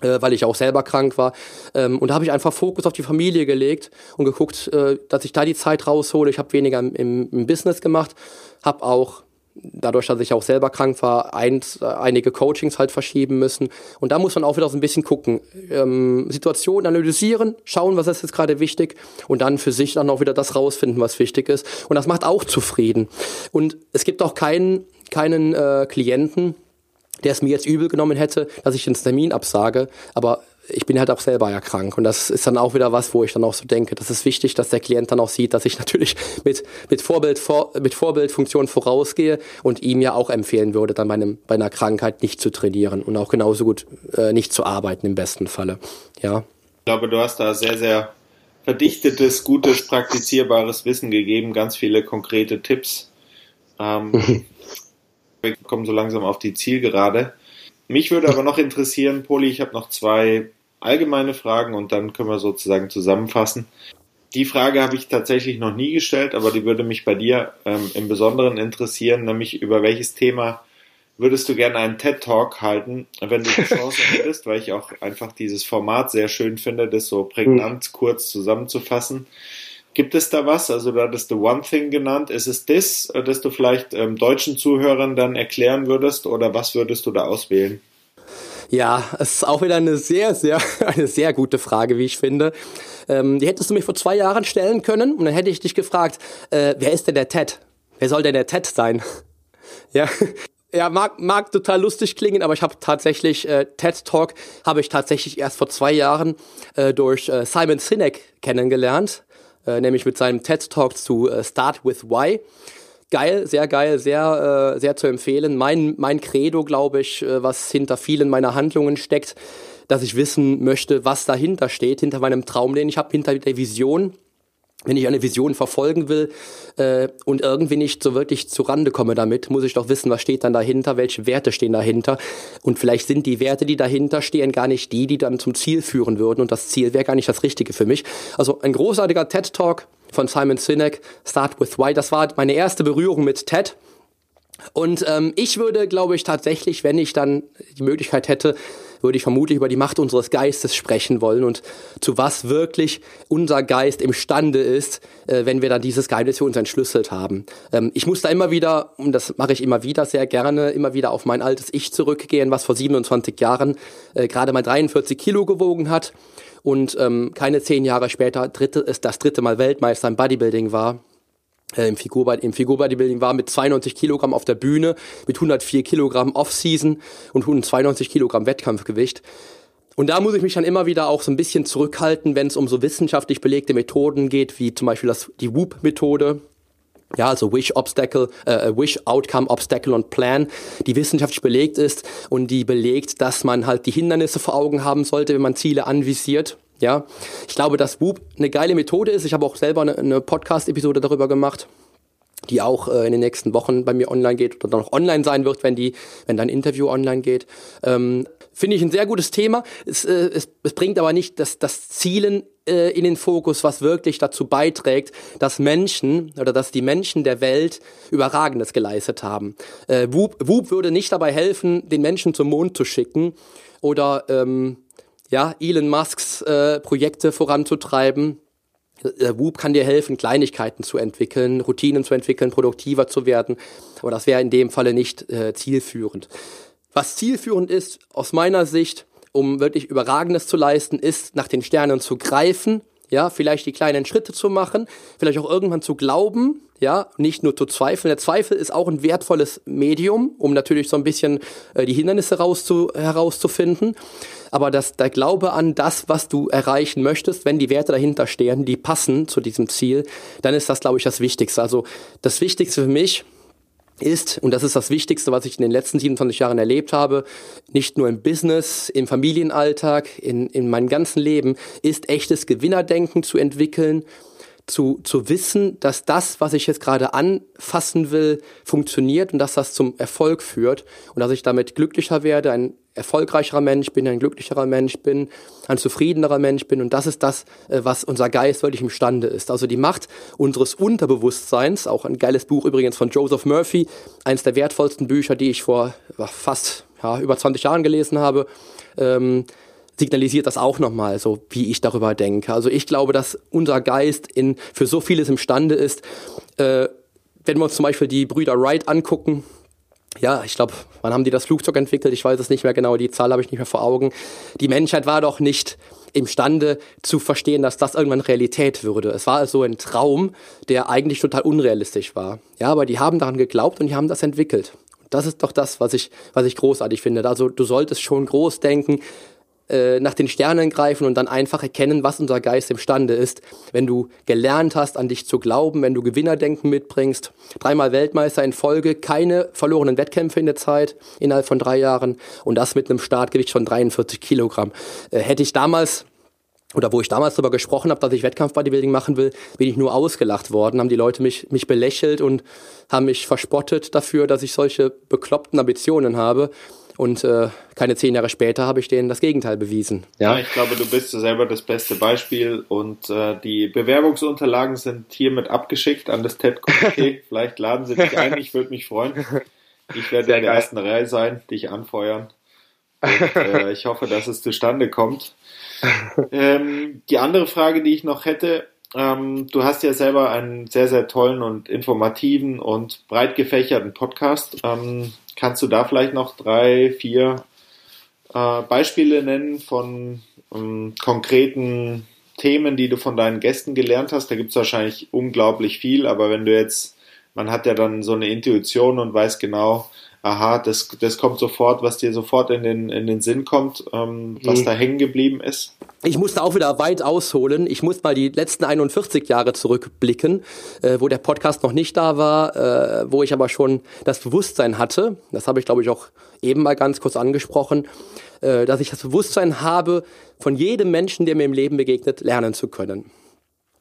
äh, weil ich auch selber krank war. Ähm, und da habe ich einfach Fokus auf die Familie gelegt und geguckt, äh, dass ich da die Zeit raushole. Ich habe weniger im, im, Business gemacht, habe auch dadurch, dass ich auch selber krank war, ein, äh, einige Coachings halt verschieben müssen. Und da muss man auch wieder so ein bisschen gucken, ähm, Situation analysieren, schauen, was ist jetzt gerade wichtig und dann für sich dann auch wieder das rausfinden, was wichtig ist. Und das macht auch zufrieden. Und es gibt auch keinen, keinen äh, Klienten, der es mir jetzt übel genommen hätte, dass ich den Termin absage. Aber ich bin halt auch selber ja krank. Und das ist dann auch wieder was, wo ich dann auch so denke, das ist wichtig, dass der Klient dann auch sieht, dass ich [LAUGHS] natürlich mit, mit, Vorbild, vor, mit Vorbildfunktion vorausgehe und ihm ja auch empfehlen würde, dann bei, einem, bei einer Krankheit nicht zu trainieren und auch genauso gut äh, nicht zu arbeiten im besten Falle. Ja. Ich glaube, du hast da sehr, sehr verdichtetes, gutes, praktizierbares Wissen gegeben, ganz viele konkrete Tipps. Ähm, [LAUGHS] wir kommen so langsam auf die Zielgerade. Mich würde aber noch interessieren, Poli, ich habe noch zwei allgemeine Fragen und dann können wir sozusagen zusammenfassen. Die Frage habe ich tatsächlich noch nie gestellt, aber die würde mich bei dir ähm, im Besonderen interessieren, nämlich über welches Thema würdest du gerne einen TED Talk halten, wenn du die Chance [LAUGHS] hättest, weil ich auch einfach dieses Format sehr schön finde, das so prägnant kurz zusammenzufassen. Gibt es da was? Also du hattest The One Thing genannt. Ist es das, äh, das du vielleicht ähm, deutschen Zuhörern dann erklären würdest oder was würdest du da auswählen? Ja, es ist auch wieder eine sehr, sehr, [LAUGHS] eine sehr gute Frage, wie ich finde. Ähm, die hättest du mich vor zwei Jahren stellen können und dann hätte ich dich gefragt, äh, wer ist denn der Ted? Wer soll denn der Ted sein? [LAUGHS] ja, ja, mag, mag total lustig klingen, aber ich habe tatsächlich äh, TED Talk habe ich tatsächlich erst vor zwei Jahren äh, durch äh, Simon Sinek kennengelernt äh, nämlich mit seinem TED Talk zu äh, Start with Why. Geil, sehr geil, sehr, äh, sehr zu empfehlen. Mein, mein Credo, glaube ich, äh, was hinter vielen meiner Handlungen steckt, dass ich wissen möchte, was dahinter steht, hinter meinem Traum, den ich habe, hinter der Vision wenn ich eine Vision verfolgen will äh, und irgendwie nicht so wirklich zurande komme damit, muss ich doch wissen, was steht dann dahinter, welche Werte stehen dahinter. Und vielleicht sind die Werte, die dahinter stehen, gar nicht die, die dann zum Ziel führen würden. Und das Ziel wäre gar nicht das Richtige für mich. Also ein großartiger TED-Talk von Simon Sinek, Start with Why. Das war meine erste Berührung mit TED. Und ähm, ich würde, glaube ich, tatsächlich, wenn ich dann die Möglichkeit hätte, würde ich vermutlich über die Macht unseres Geistes sprechen wollen und zu was wirklich unser Geist imstande ist, äh, wenn wir dann dieses Geheimnis für uns entschlüsselt haben. Ähm, ich muss da immer wieder, und das mache ich immer wieder sehr gerne, immer wieder auf mein altes Ich zurückgehen, was vor 27 Jahren äh, gerade mal 43 Kilo gewogen hat und ähm, keine zehn Jahre später dritte, ist das dritte Mal Weltmeister im Bodybuilding war äh, im, Figur, im Figurbodybuilding war mit 92 Kilogramm auf der Bühne, mit 104 Kilogramm Off-Season und 192 Kilogramm Wettkampfgewicht. Und da muss ich mich dann immer wieder auch so ein bisschen zurückhalten, wenn es um so wissenschaftlich belegte Methoden geht, wie zum Beispiel das, die WOOP-Methode. Ja, also Wish Obstacle, äh, Wish Outcome Obstacle und Plan, die wissenschaftlich belegt ist und die belegt, dass man halt die Hindernisse vor Augen haben sollte, wenn man Ziele anvisiert ja, ich glaube, dass Whoop eine geile Methode ist. Ich habe auch selber eine, eine Podcast-Episode darüber gemacht, die auch äh, in den nächsten Wochen bei mir online geht oder noch online sein wird, wenn die, wenn dein Interview online geht. Ähm, Finde ich ein sehr gutes Thema. Es, äh, es, es bringt aber nicht das, das Zielen äh, in den Fokus, was wirklich dazu beiträgt, dass Menschen oder dass die Menschen der Welt Überragendes geleistet haben. Äh, Whoop, Whoop würde nicht dabei helfen, den Menschen zum Mond zu schicken oder ähm, ja, Elon Musks äh, Projekte voranzutreiben. Äh, Whoop kann dir helfen, Kleinigkeiten zu entwickeln, Routinen zu entwickeln, produktiver zu werden. Aber das wäre in dem Falle nicht äh, zielführend. Was zielführend ist, aus meiner Sicht, um wirklich Überragendes zu leisten, ist, nach den Sternen zu greifen, ja, vielleicht die kleinen Schritte zu machen, vielleicht auch irgendwann zu glauben, ja, nicht nur zu zweifeln. Der Zweifel ist auch ein wertvolles Medium, um natürlich so ein bisschen äh, die Hindernisse rauszu, herauszufinden. Aber das, der Glaube an das, was du erreichen möchtest, wenn die Werte dahinter stehen, die passen zu diesem Ziel, dann ist das, glaube ich, das Wichtigste. Also das Wichtigste für mich ist, und das ist das Wichtigste, was ich in den letzten 27 Jahren erlebt habe, nicht nur im Business, im Familienalltag, in, in meinem ganzen Leben, ist echtes Gewinnerdenken zu entwickeln, zu, zu wissen, dass das, was ich jetzt gerade anfassen will, funktioniert und dass das zum Erfolg führt und dass ich damit glücklicher werde, ein erfolgreicherer Mensch bin, ein glücklicherer Mensch bin, ein zufriedenerer Mensch bin. Und das ist das, äh, was unser Geist wirklich imstande ist. Also die Macht unseres Unterbewusstseins, auch ein geiles Buch übrigens von Joseph Murphy, eines der wertvollsten Bücher, die ich vor fast ja, über 20 Jahren gelesen habe. Ähm, signalisiert das auch nochmal, so wie ich darüber denke. Also ich glaube, dass unser Geist in, für so vieles imstande ist. Äh, wenn wir uns zum Beispiel die Brüder Wright angucken, ja, ich glaube, wann haben die das Flugzeug entwickelt? Ich weiß es nicht mehr genau, die Zahl habe ich nicht mehr vor Augen. Die Menschheit war doch nicht imstande zu verstehen, dass das irgendwann Realität würde. Es war also ein Traum, der eigentlich total unrealistisch war. Ja, aber die haben daran geglaubt und die haben das entwickelt. Das ist doch das, was ich, was ich großartig finde. Also du solltest schon groß denken, äh, nach den Sternen greifen und dann einfach erkennen, was unser Geist imstande ist. Wenn du gelernt hast, an dich zu glauben, wenn du Gewinnerdenken mitbringst, dreimal Weltmeister in Folge, keine verlorenen Wettkämpfe in der Zeit, innerhalb von drei Jahren und das mit einem Startgewicht von 43 Kilogramm. Äh, hätte ich damals oder wo ich damals darüber gesprochen habe, dass ich Wettkampf-Bodybuilding machen will, bin ich nur ausgelacht worden, haben die Leute mich, mich belächelt und haben mich verspottet dafür, dass ich solche bekloppten Ambitionen habe. Und äh, keine zehn Jahre später habe ich denen das Gegenteil bewiesen. Ja, ich glaube, du bist selber das beste Beispiel und äh, die Bewerbungsunterlagen sind hiermit abgeschickt an das TED-Komitee. [LAUGHS] Vielleicht laden sie dich ein, ich würde mich freuen. Ich werde in der ersten Reihe sein, dich anfeuern. Und, äh, [LAUGHS] ich hoffe, dass es zustande kommt. Ähm, die andere Frage, die ich noch hätte, ähm, du hast ja selber einen sehr, sehr tollen und informativen und breit gefächerten Podcast. Ähm, kannst du da vielleicht noch drei, vier äh, Beispiele nennen von ähm, konkreten Themen, die du von deinen Gästen gelernt hast? Da gibt es wahrscheinlich unglaublich viel, aber wenn du jetzt, man hat ja dann so eine Intuition und weiß genau, aha, das, das kommt sofort, was dir sofort in den, in den Sinn kommt, ähm, was mhm. da hängen geblieben ist? Ich musste auch wieder weit ausholen. Ich muss mal die letzten 41 Jahre zurückblicken, äh, wo der Podcast noch nicht da war, äh, wo ich aber schon das Bewusstsein hatte. Das habe ich, glaube ich, auch eben mal ganz kurz angesprochen, äh, dass ich das Bewusstsein habe, von jedem Menschen, der mir im Leben begegnet, lernen zu können.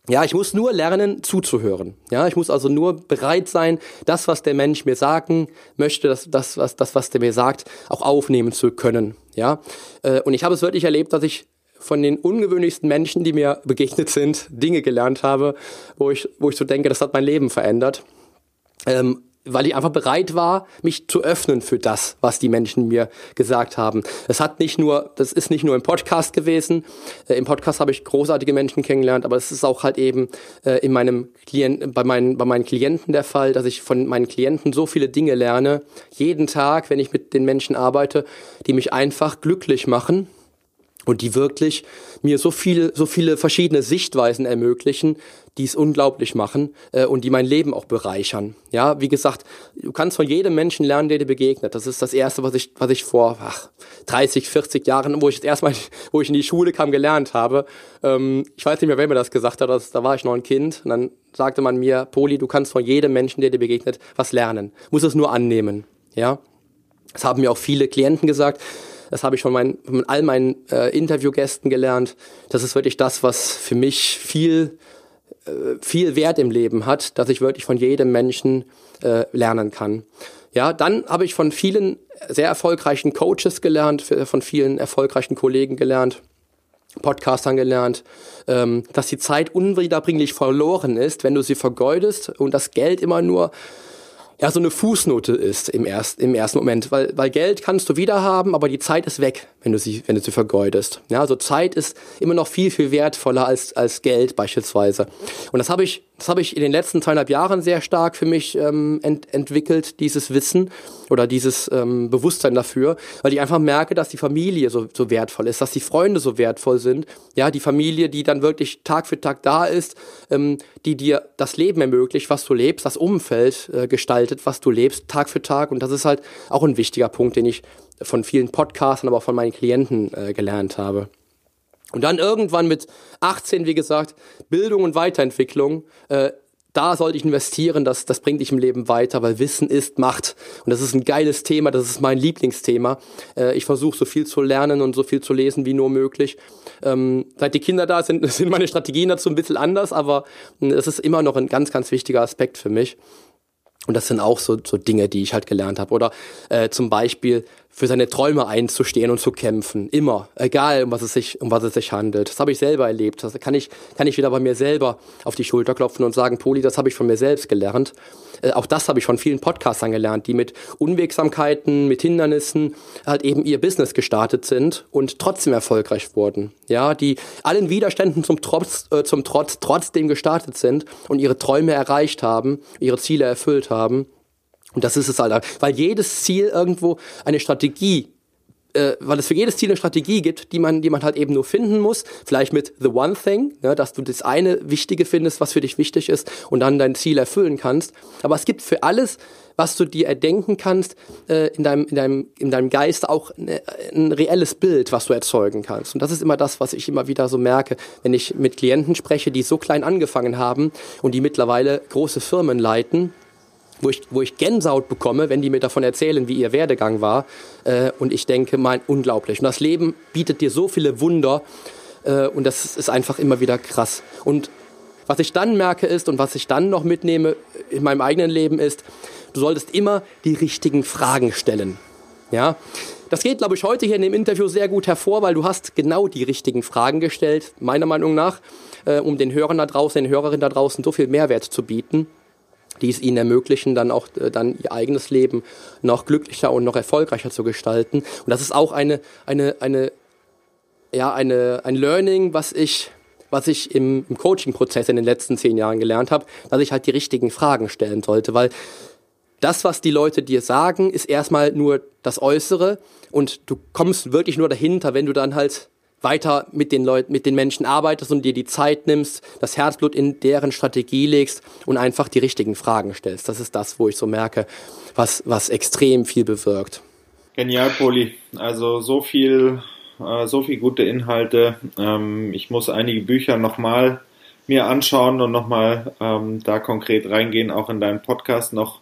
Ja, ich muss nur lernen, zuzuhören. Ja, ich muss also nur bereit sein, das, was der Mensch mir sagen möchte, das, das, was, das, was der mir sagt, auch aufnehmen zu können. Ja, äh, und ich habe es wirklich erlebt, dass ich von den ungewöhnlichsten Menschen, die mir begegnet sind, Dinge gelernt habe, wo ich, wo ich so denke, das hat mein Leben verändert. Ähm, weil ich einfach bereit war, mich zu öffnen für das, was die Menschen mir gesagt haben. Es hat nicht nur, das ist nicht nur im Podcast gewesen. Äh, Im Podcast habe ich großartige Menschen kennengelernt, aber es ist auch halt eben äh, in meinem Klient, bei meinen, bei meinen Klienten der Fall, dass ich von meinen Klienten so viele Dinge lerne, jeden Tag, wenn ich mit den Menschen arbeite, die mich einfach glücklich machen und die wirklich mir so viele, so viele verschiedene Sichtweisen ermöglichen, die es unglaublich machen äh, und die mein Leben auch bereichern. Ja, wie gesagt, du kannst von jedem Menschen lernen, der dir begegnet. Das ist das Erste, was ich, was ich vor ach, 30, 40 Jahren, wo ich das erste Mal, [LAUGHS] wo ich in die Schule kam, gelernt habe. Ähm, ich weiß nicht mehr, wer mir das gesagt hat, das, da war ich noch ein Kind. Und dann sagte man mir, Poli, du kannst von jedem Menschen, der dir begegnet, was lernen. Muss es nur annehmen. Ja, das haben mir auch viele Klienten gesagt. Das habe ich von, meinen, von all meinen äh, Interviewgästen gelernt. Das ist wirklich das, was für mich viel, viel Wert im Leben hat, dass ich wirklich von jedem Menschen äh, lernen kann. Ja, dann habe ich von vielen sehr erfolgreichen Coaches gelernt, von vielen erfolgreichen Kollegen gelernt. Podcastern gelernt, ähm, dass die Zeit unwiederbringlich verloren ist, wenn du sie vergeudest und das Geld immer nur ja so eine Fußnote ist im, erst, im ersten Moment, weil, weil Geld kannst du wieder haben, aber die Zeit ist weg, wenn du sie, wenn du sie vergeudest. Ja, also Zeit ist immer noch viel, viel wertvoller als, als Geld beispielsweise. Und das habe ich, das habe ich in den letzten zweieinhalb Jahren sehr stark für mich ähm, ent, entwickelt, dieses Wissen oder dieses ähm, Bewusstsein dafür, weil ich einfach merke, dass die Familie so, so wertvoll ist, dass die Freunde so wertvoll sind. Ja, die Familie, die dann wirklich Tag für Tag da ist, ähm, die dir das Leben ermöglicht, was du lebst, das Umfeld äh, gestaltet, was du lebst, Tag für Tag. Und das ist halt auch ein wichtiger Punkt, den ich von vielen Podcastern, aber auch von meinen Klienten äh, gelernt habe. Und dann irgendwann mit 18, wie gesagt, Bildung und Weiterentwicklung. Äh, da sollte ich investieren, das, das bringt dich im Leben weiter, weil Wissen ist Macht. Und das ist ein geiles Thema, das ist mein Lieblingsthema. Äh, ich versuche so viel zu lernen und so viel zu lesen wie nur möglich. Ähm, seit die Kinder da sind, [LAUGHS] sind meine Strategien dazu ein bisschen anders, aber es ist immer noch ein ganz, ganz wichtiger Aspekt für mich. Und das sind auch so, so Dinge, die ich halt gelernt habe. Oder äh, zum Beispiel für seine Träume einzustehen und zu kämpfen. Immer. Egal, um was es sich, um was es sich handelt. Das habe ich selber erlebt. Das kann ich, kann ich wieder bei mir selber auf die Schulter klopfen und sagen, Poli, das habe ich von mir selbst gelernt. Äh, auch das habe ich von vielen Podcastern gelernt, die mit Unwegsamkeiten, mit Hindernissen halt eben ihr Business gestartet sind und trotzdem erfolgreich wurden. Ja, die allen Widerständen zum Trotz, äh, zum Trotz trotzdem gestartet sind und ihre Träume erreicht haben, ihre Ziele erfüllt haben und das ist es halt, weil jedes Ziel irgendwo eine Strategie äh, weil es für jedes Ziel eine Strategie gibt, die man, die man halt eben nur finden muss. Vielleicht mit The One Thing, ne, dass du das eine Wichtige findest, was für dich wichtig ist und dann dein Ziel erfüllen kannst. Aber es gibt für alles, was du dir erdenken kannst, äh, in, deinem, in, deinem, in deinem Geist auch ne, ein reelles Bild, was du erzeugen kannst. Und das ist immer das, was ich immer wieder so merke, wenn ich mit Klienten spreche, die so klein angefangen haben und die mittlerweile große Firmen leiten wo ich, wo ich Gänsehaut bekomme, wenn die mir davon erzählen, wie ihr Werdegang war. Äh, und ich denke, mein, unglaublich. Und das Leben bietet dir so viele Wunder äh, und das ist einfach immer wieder krass. Und was ich dann merke ist und was ich dann noch mitnehme in meinem eigenen Leben ist, du solltest immer die richtigen Fragen stellen. Ja, das geht, glaube ich, heute hier in dem Interview sehr gut hervor, weil du hast genau die richtigen Fragen gestellt, meiner Meinung nach, äh, um den Hörern da draußen, den Hörerinnen da draußen so viel Mehrwert zu bieten die es ihnen ermöglichen, dann auch äh, dann ihr eigenes Leben noch glücklicher und noch erfolgreicher zu gestalten. Und das ist auch eine, eine, eine, ja, eine, ein Learning, was ich, was ich im, im Coaching-Prozess in den letzten zehn Jahren gelernt habe, dass ich halt die richtigen Fragen stellen sollte, weil das, was die Leute dir sagen, ist erstmal nur das Äußere und du kommst wirklich nur dahinter, wenn du dann halt weiter mit den Leuten, mit den Menschen arbeitest und dir die Zeit nimmst, das Herzblut in deren Strategie legst und einfach die richtigen Fragen stellst. Das ist das, wo ich so merke, was, was extrem viel bewirkt. Genial, Poli. Also so viel, äh, so viel gute Inhalte. Ähm, ich muss einige Bücher nochmal mir anschauen und nochmal ähm, da konkret reingehen, auch in deinen Podcast noch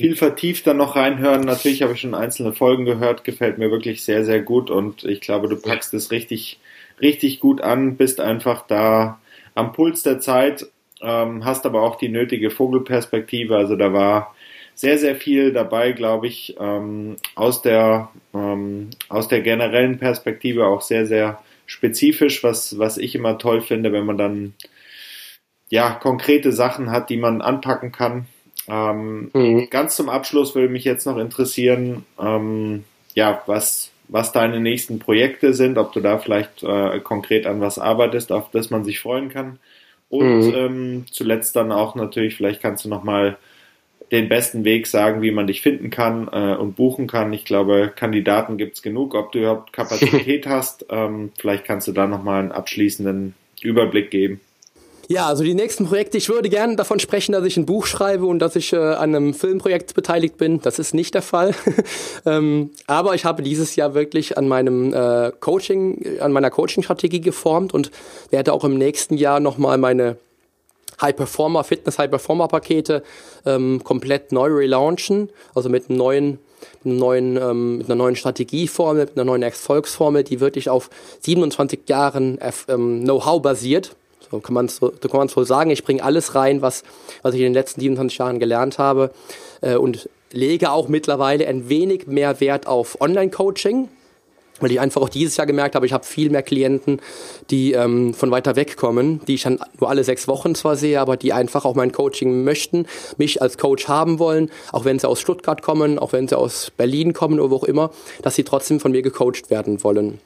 viel vertiefter noch reinhören. Natürlich habe ich schon einzelne Folgen gehört, gefällt mir wirklich sehr, sehr gut und ich glaube, du packst es richtig, richtig gut an, bist einfach da am Puls der Zeit, ähm, hast aber auch die nötige Vogelperspektive. Also da war sehr, sehr viel dabei, glaube ich, ähm, aus der, ähm, aus der generellen Perspektive auch sehr, sehr spezifisch, was, was ich immer toll finde, wenn man dann ja konkrete Sachen hat, die man anpacken kann ähm, mhm. Ganz zum Abschluss würde mich jetzt noch interessieren, ähm, ja, was, was deine nächsten Projekte sind, ob du da vielleicht äh, konkret an was arbeitest, auf das man sich freuen kann. Und mhm. ähm, zuletzt dann auch natürlich, vielleicht kannst du nochmal den besten Weg sagen, wie man dich finden kann äh, und buchen kann. Ich glaube, Kandidaten gibt's genug. Ob du überhaupt Kapazität [LAUGHS] hast, ähm, vielleicht kannst du da nochmal einen abschließenden Überblick geben. Ja, also die nächsten Projekte, ich würde gerne davon sprechen, dass ich ein Buch schreibe und dass ich äh, an einem Filmprojekt beteiligt bin. Das ist nicht der Fall. [LAUGHS] ähm, aber ich habe dieses Jahr wirklich an meinem äh, Coaching, an meiner Coaching-Strategie geformt und werde auch im nächsten Jahr nochmal meine High Performer, Fitness High Performer Pakete ähm, komplett neu relaunchen, also mit einem neuen mit, neuen, ähm, mit einer neuen Strategieformel, mit einer neuen Erfolgsformel, die wirklich auf 27 Jahren ähm, Know-how basiert so kann man es so, kann wohl sagen. Ich bringe alles rein, was, was ich in den letzten 27 Jahren gelernt habe äh, und lege auch mittlerweile ein wenig mehr Wert auf Online-Coaching, weil ich einfach auch dieses Jahr gemerkt habe, ich habe viel mehr Klienten, die ähm, von weiter weg kommen, die ich dann nur alle sechs Wochen zwar sehe, aber die einfach auch mein Coaching möchten, mich als Coach haben wollen, auch wenn sie aus Stuttgart kommen, auch wenn sie aus Berlin kommen oder wo auch immer, dass sie trotzdem von mir gecoacht werden wollen.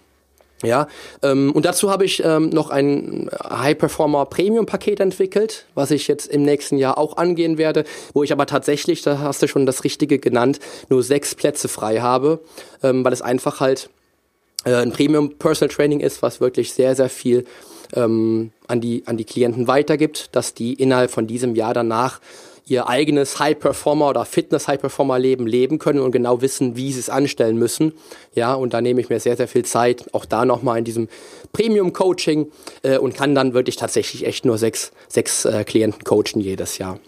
Ja, ähm, und dazu habe ich ähm, noch ein High Performer Premium Paket entwickelt, was ich jetzt im nächsten Jahr auch angehen werde, wo ich aber tatsächlich, da hast du schon das Richtige genannt, nur sechs Plätze frei habe, ähm, weil es einfach halt äh, ein Premium Personal Training ist, was wirklich sehr, sehr viel ähm, an, die, an die Klienten weitergibt, dass die innerhalb von diesem Jahr danach ihr eigenes High-Performer oder Fitness-High-Performer-Leben leben können und genau wissen, wie sie es anstellen müssen. Ja, und da nehme ich mir sehr, sehr viel Zeit, auch da nochmal in diesem Premium-Coaching äh, und kann dann wirklich tatsächlich echt nur sechs, sechs äh, Klienten coachen jedes Jahr.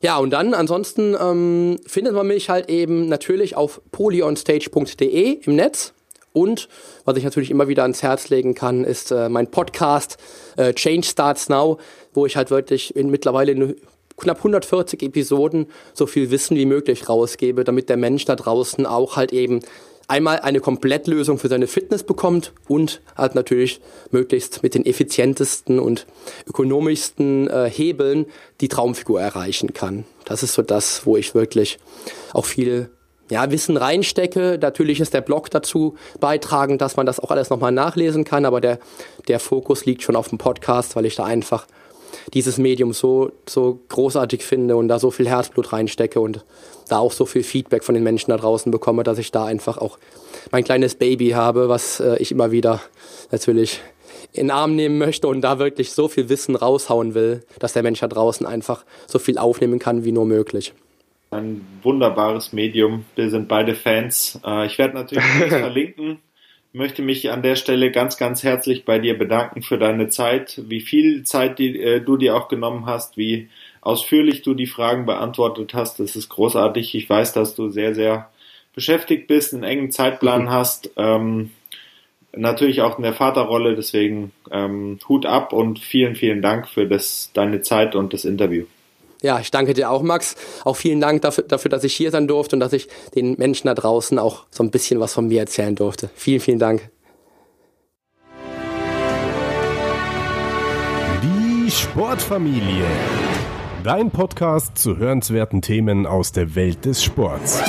Ja, und dann ansonsten ähm, findet man mich halt eben natürlich auf polyonstage.de im Netz. Und was ich natürlich immer wieder ans Herz legen kann, ist äh, mein Podcast äh, Change Starts Now, wo ich halt wirklich in, mittlerweile in knapp 140 Episoden so viel Wissen wie möglich rausgebe, damit der Mensch da draußen auch halt eben einmal eine Komplettlösung für seine Fitness bekommt und halt natürlich möglichst mit den effizientesten und ökonomischsten äh, Hebeln die Traumfigur erreichen kann. Das ist so das, wo ich wirklich auch viel ja, Wissen reinstecke. Natürlich ist der Blog dazu beitragen, dass man das auch alles nochmal nachlesen kann, aber der, der Fokus liegt schon auf dem Podcast, weil ich da einfach dieses Medium so, so großartig finde und da so viel Herzblut reinstecke und da auch so viel Feedback von den Menschen da draußen bekomme, dass ich da einfach auch mein kleines Baby habe, was äh, ich immer wieder natürlich in den Arm nehmen möchte und da wirklich so viel Wissen raushauen will, dass der Mensch da draußen einfach so viel aufnehmen kann wie nur möglich. Ein wunderbares Medium. Wir sind beide Fans. Äh, ich werde natürlich [LAUGHS] verlinken möchte mich an der Stelle ganz, ganz herzlich bei dir bedanken für deine Zeit, wie viel Zeit die, äh, du dir auch genommen hast, wie ausführlich du die Fragen beantwortet hast. Das ist großartig. Ich weiß, dass du sehr, sehr beschäftigt bist, einen engen Zeitplan mhm. [LAUGHS] hast. Ähm, natürlich auch in der Vaterrolle, deswegen ähm, Hut ab und vielen, vielen Dank für das, deine Zeit und das Interview. Ja, ich danke dir auch, Max. Auch vielen Dank dafür, dafür, dass ich hier sein durfte und dass ich den Menschen da draußen auch so ein bisschen was von mir erzählen durfte. Vielen, vielen Dank. Die Sportfamilie. Dein Podcast zu hörenswerten Themen aus der Welt des Sports.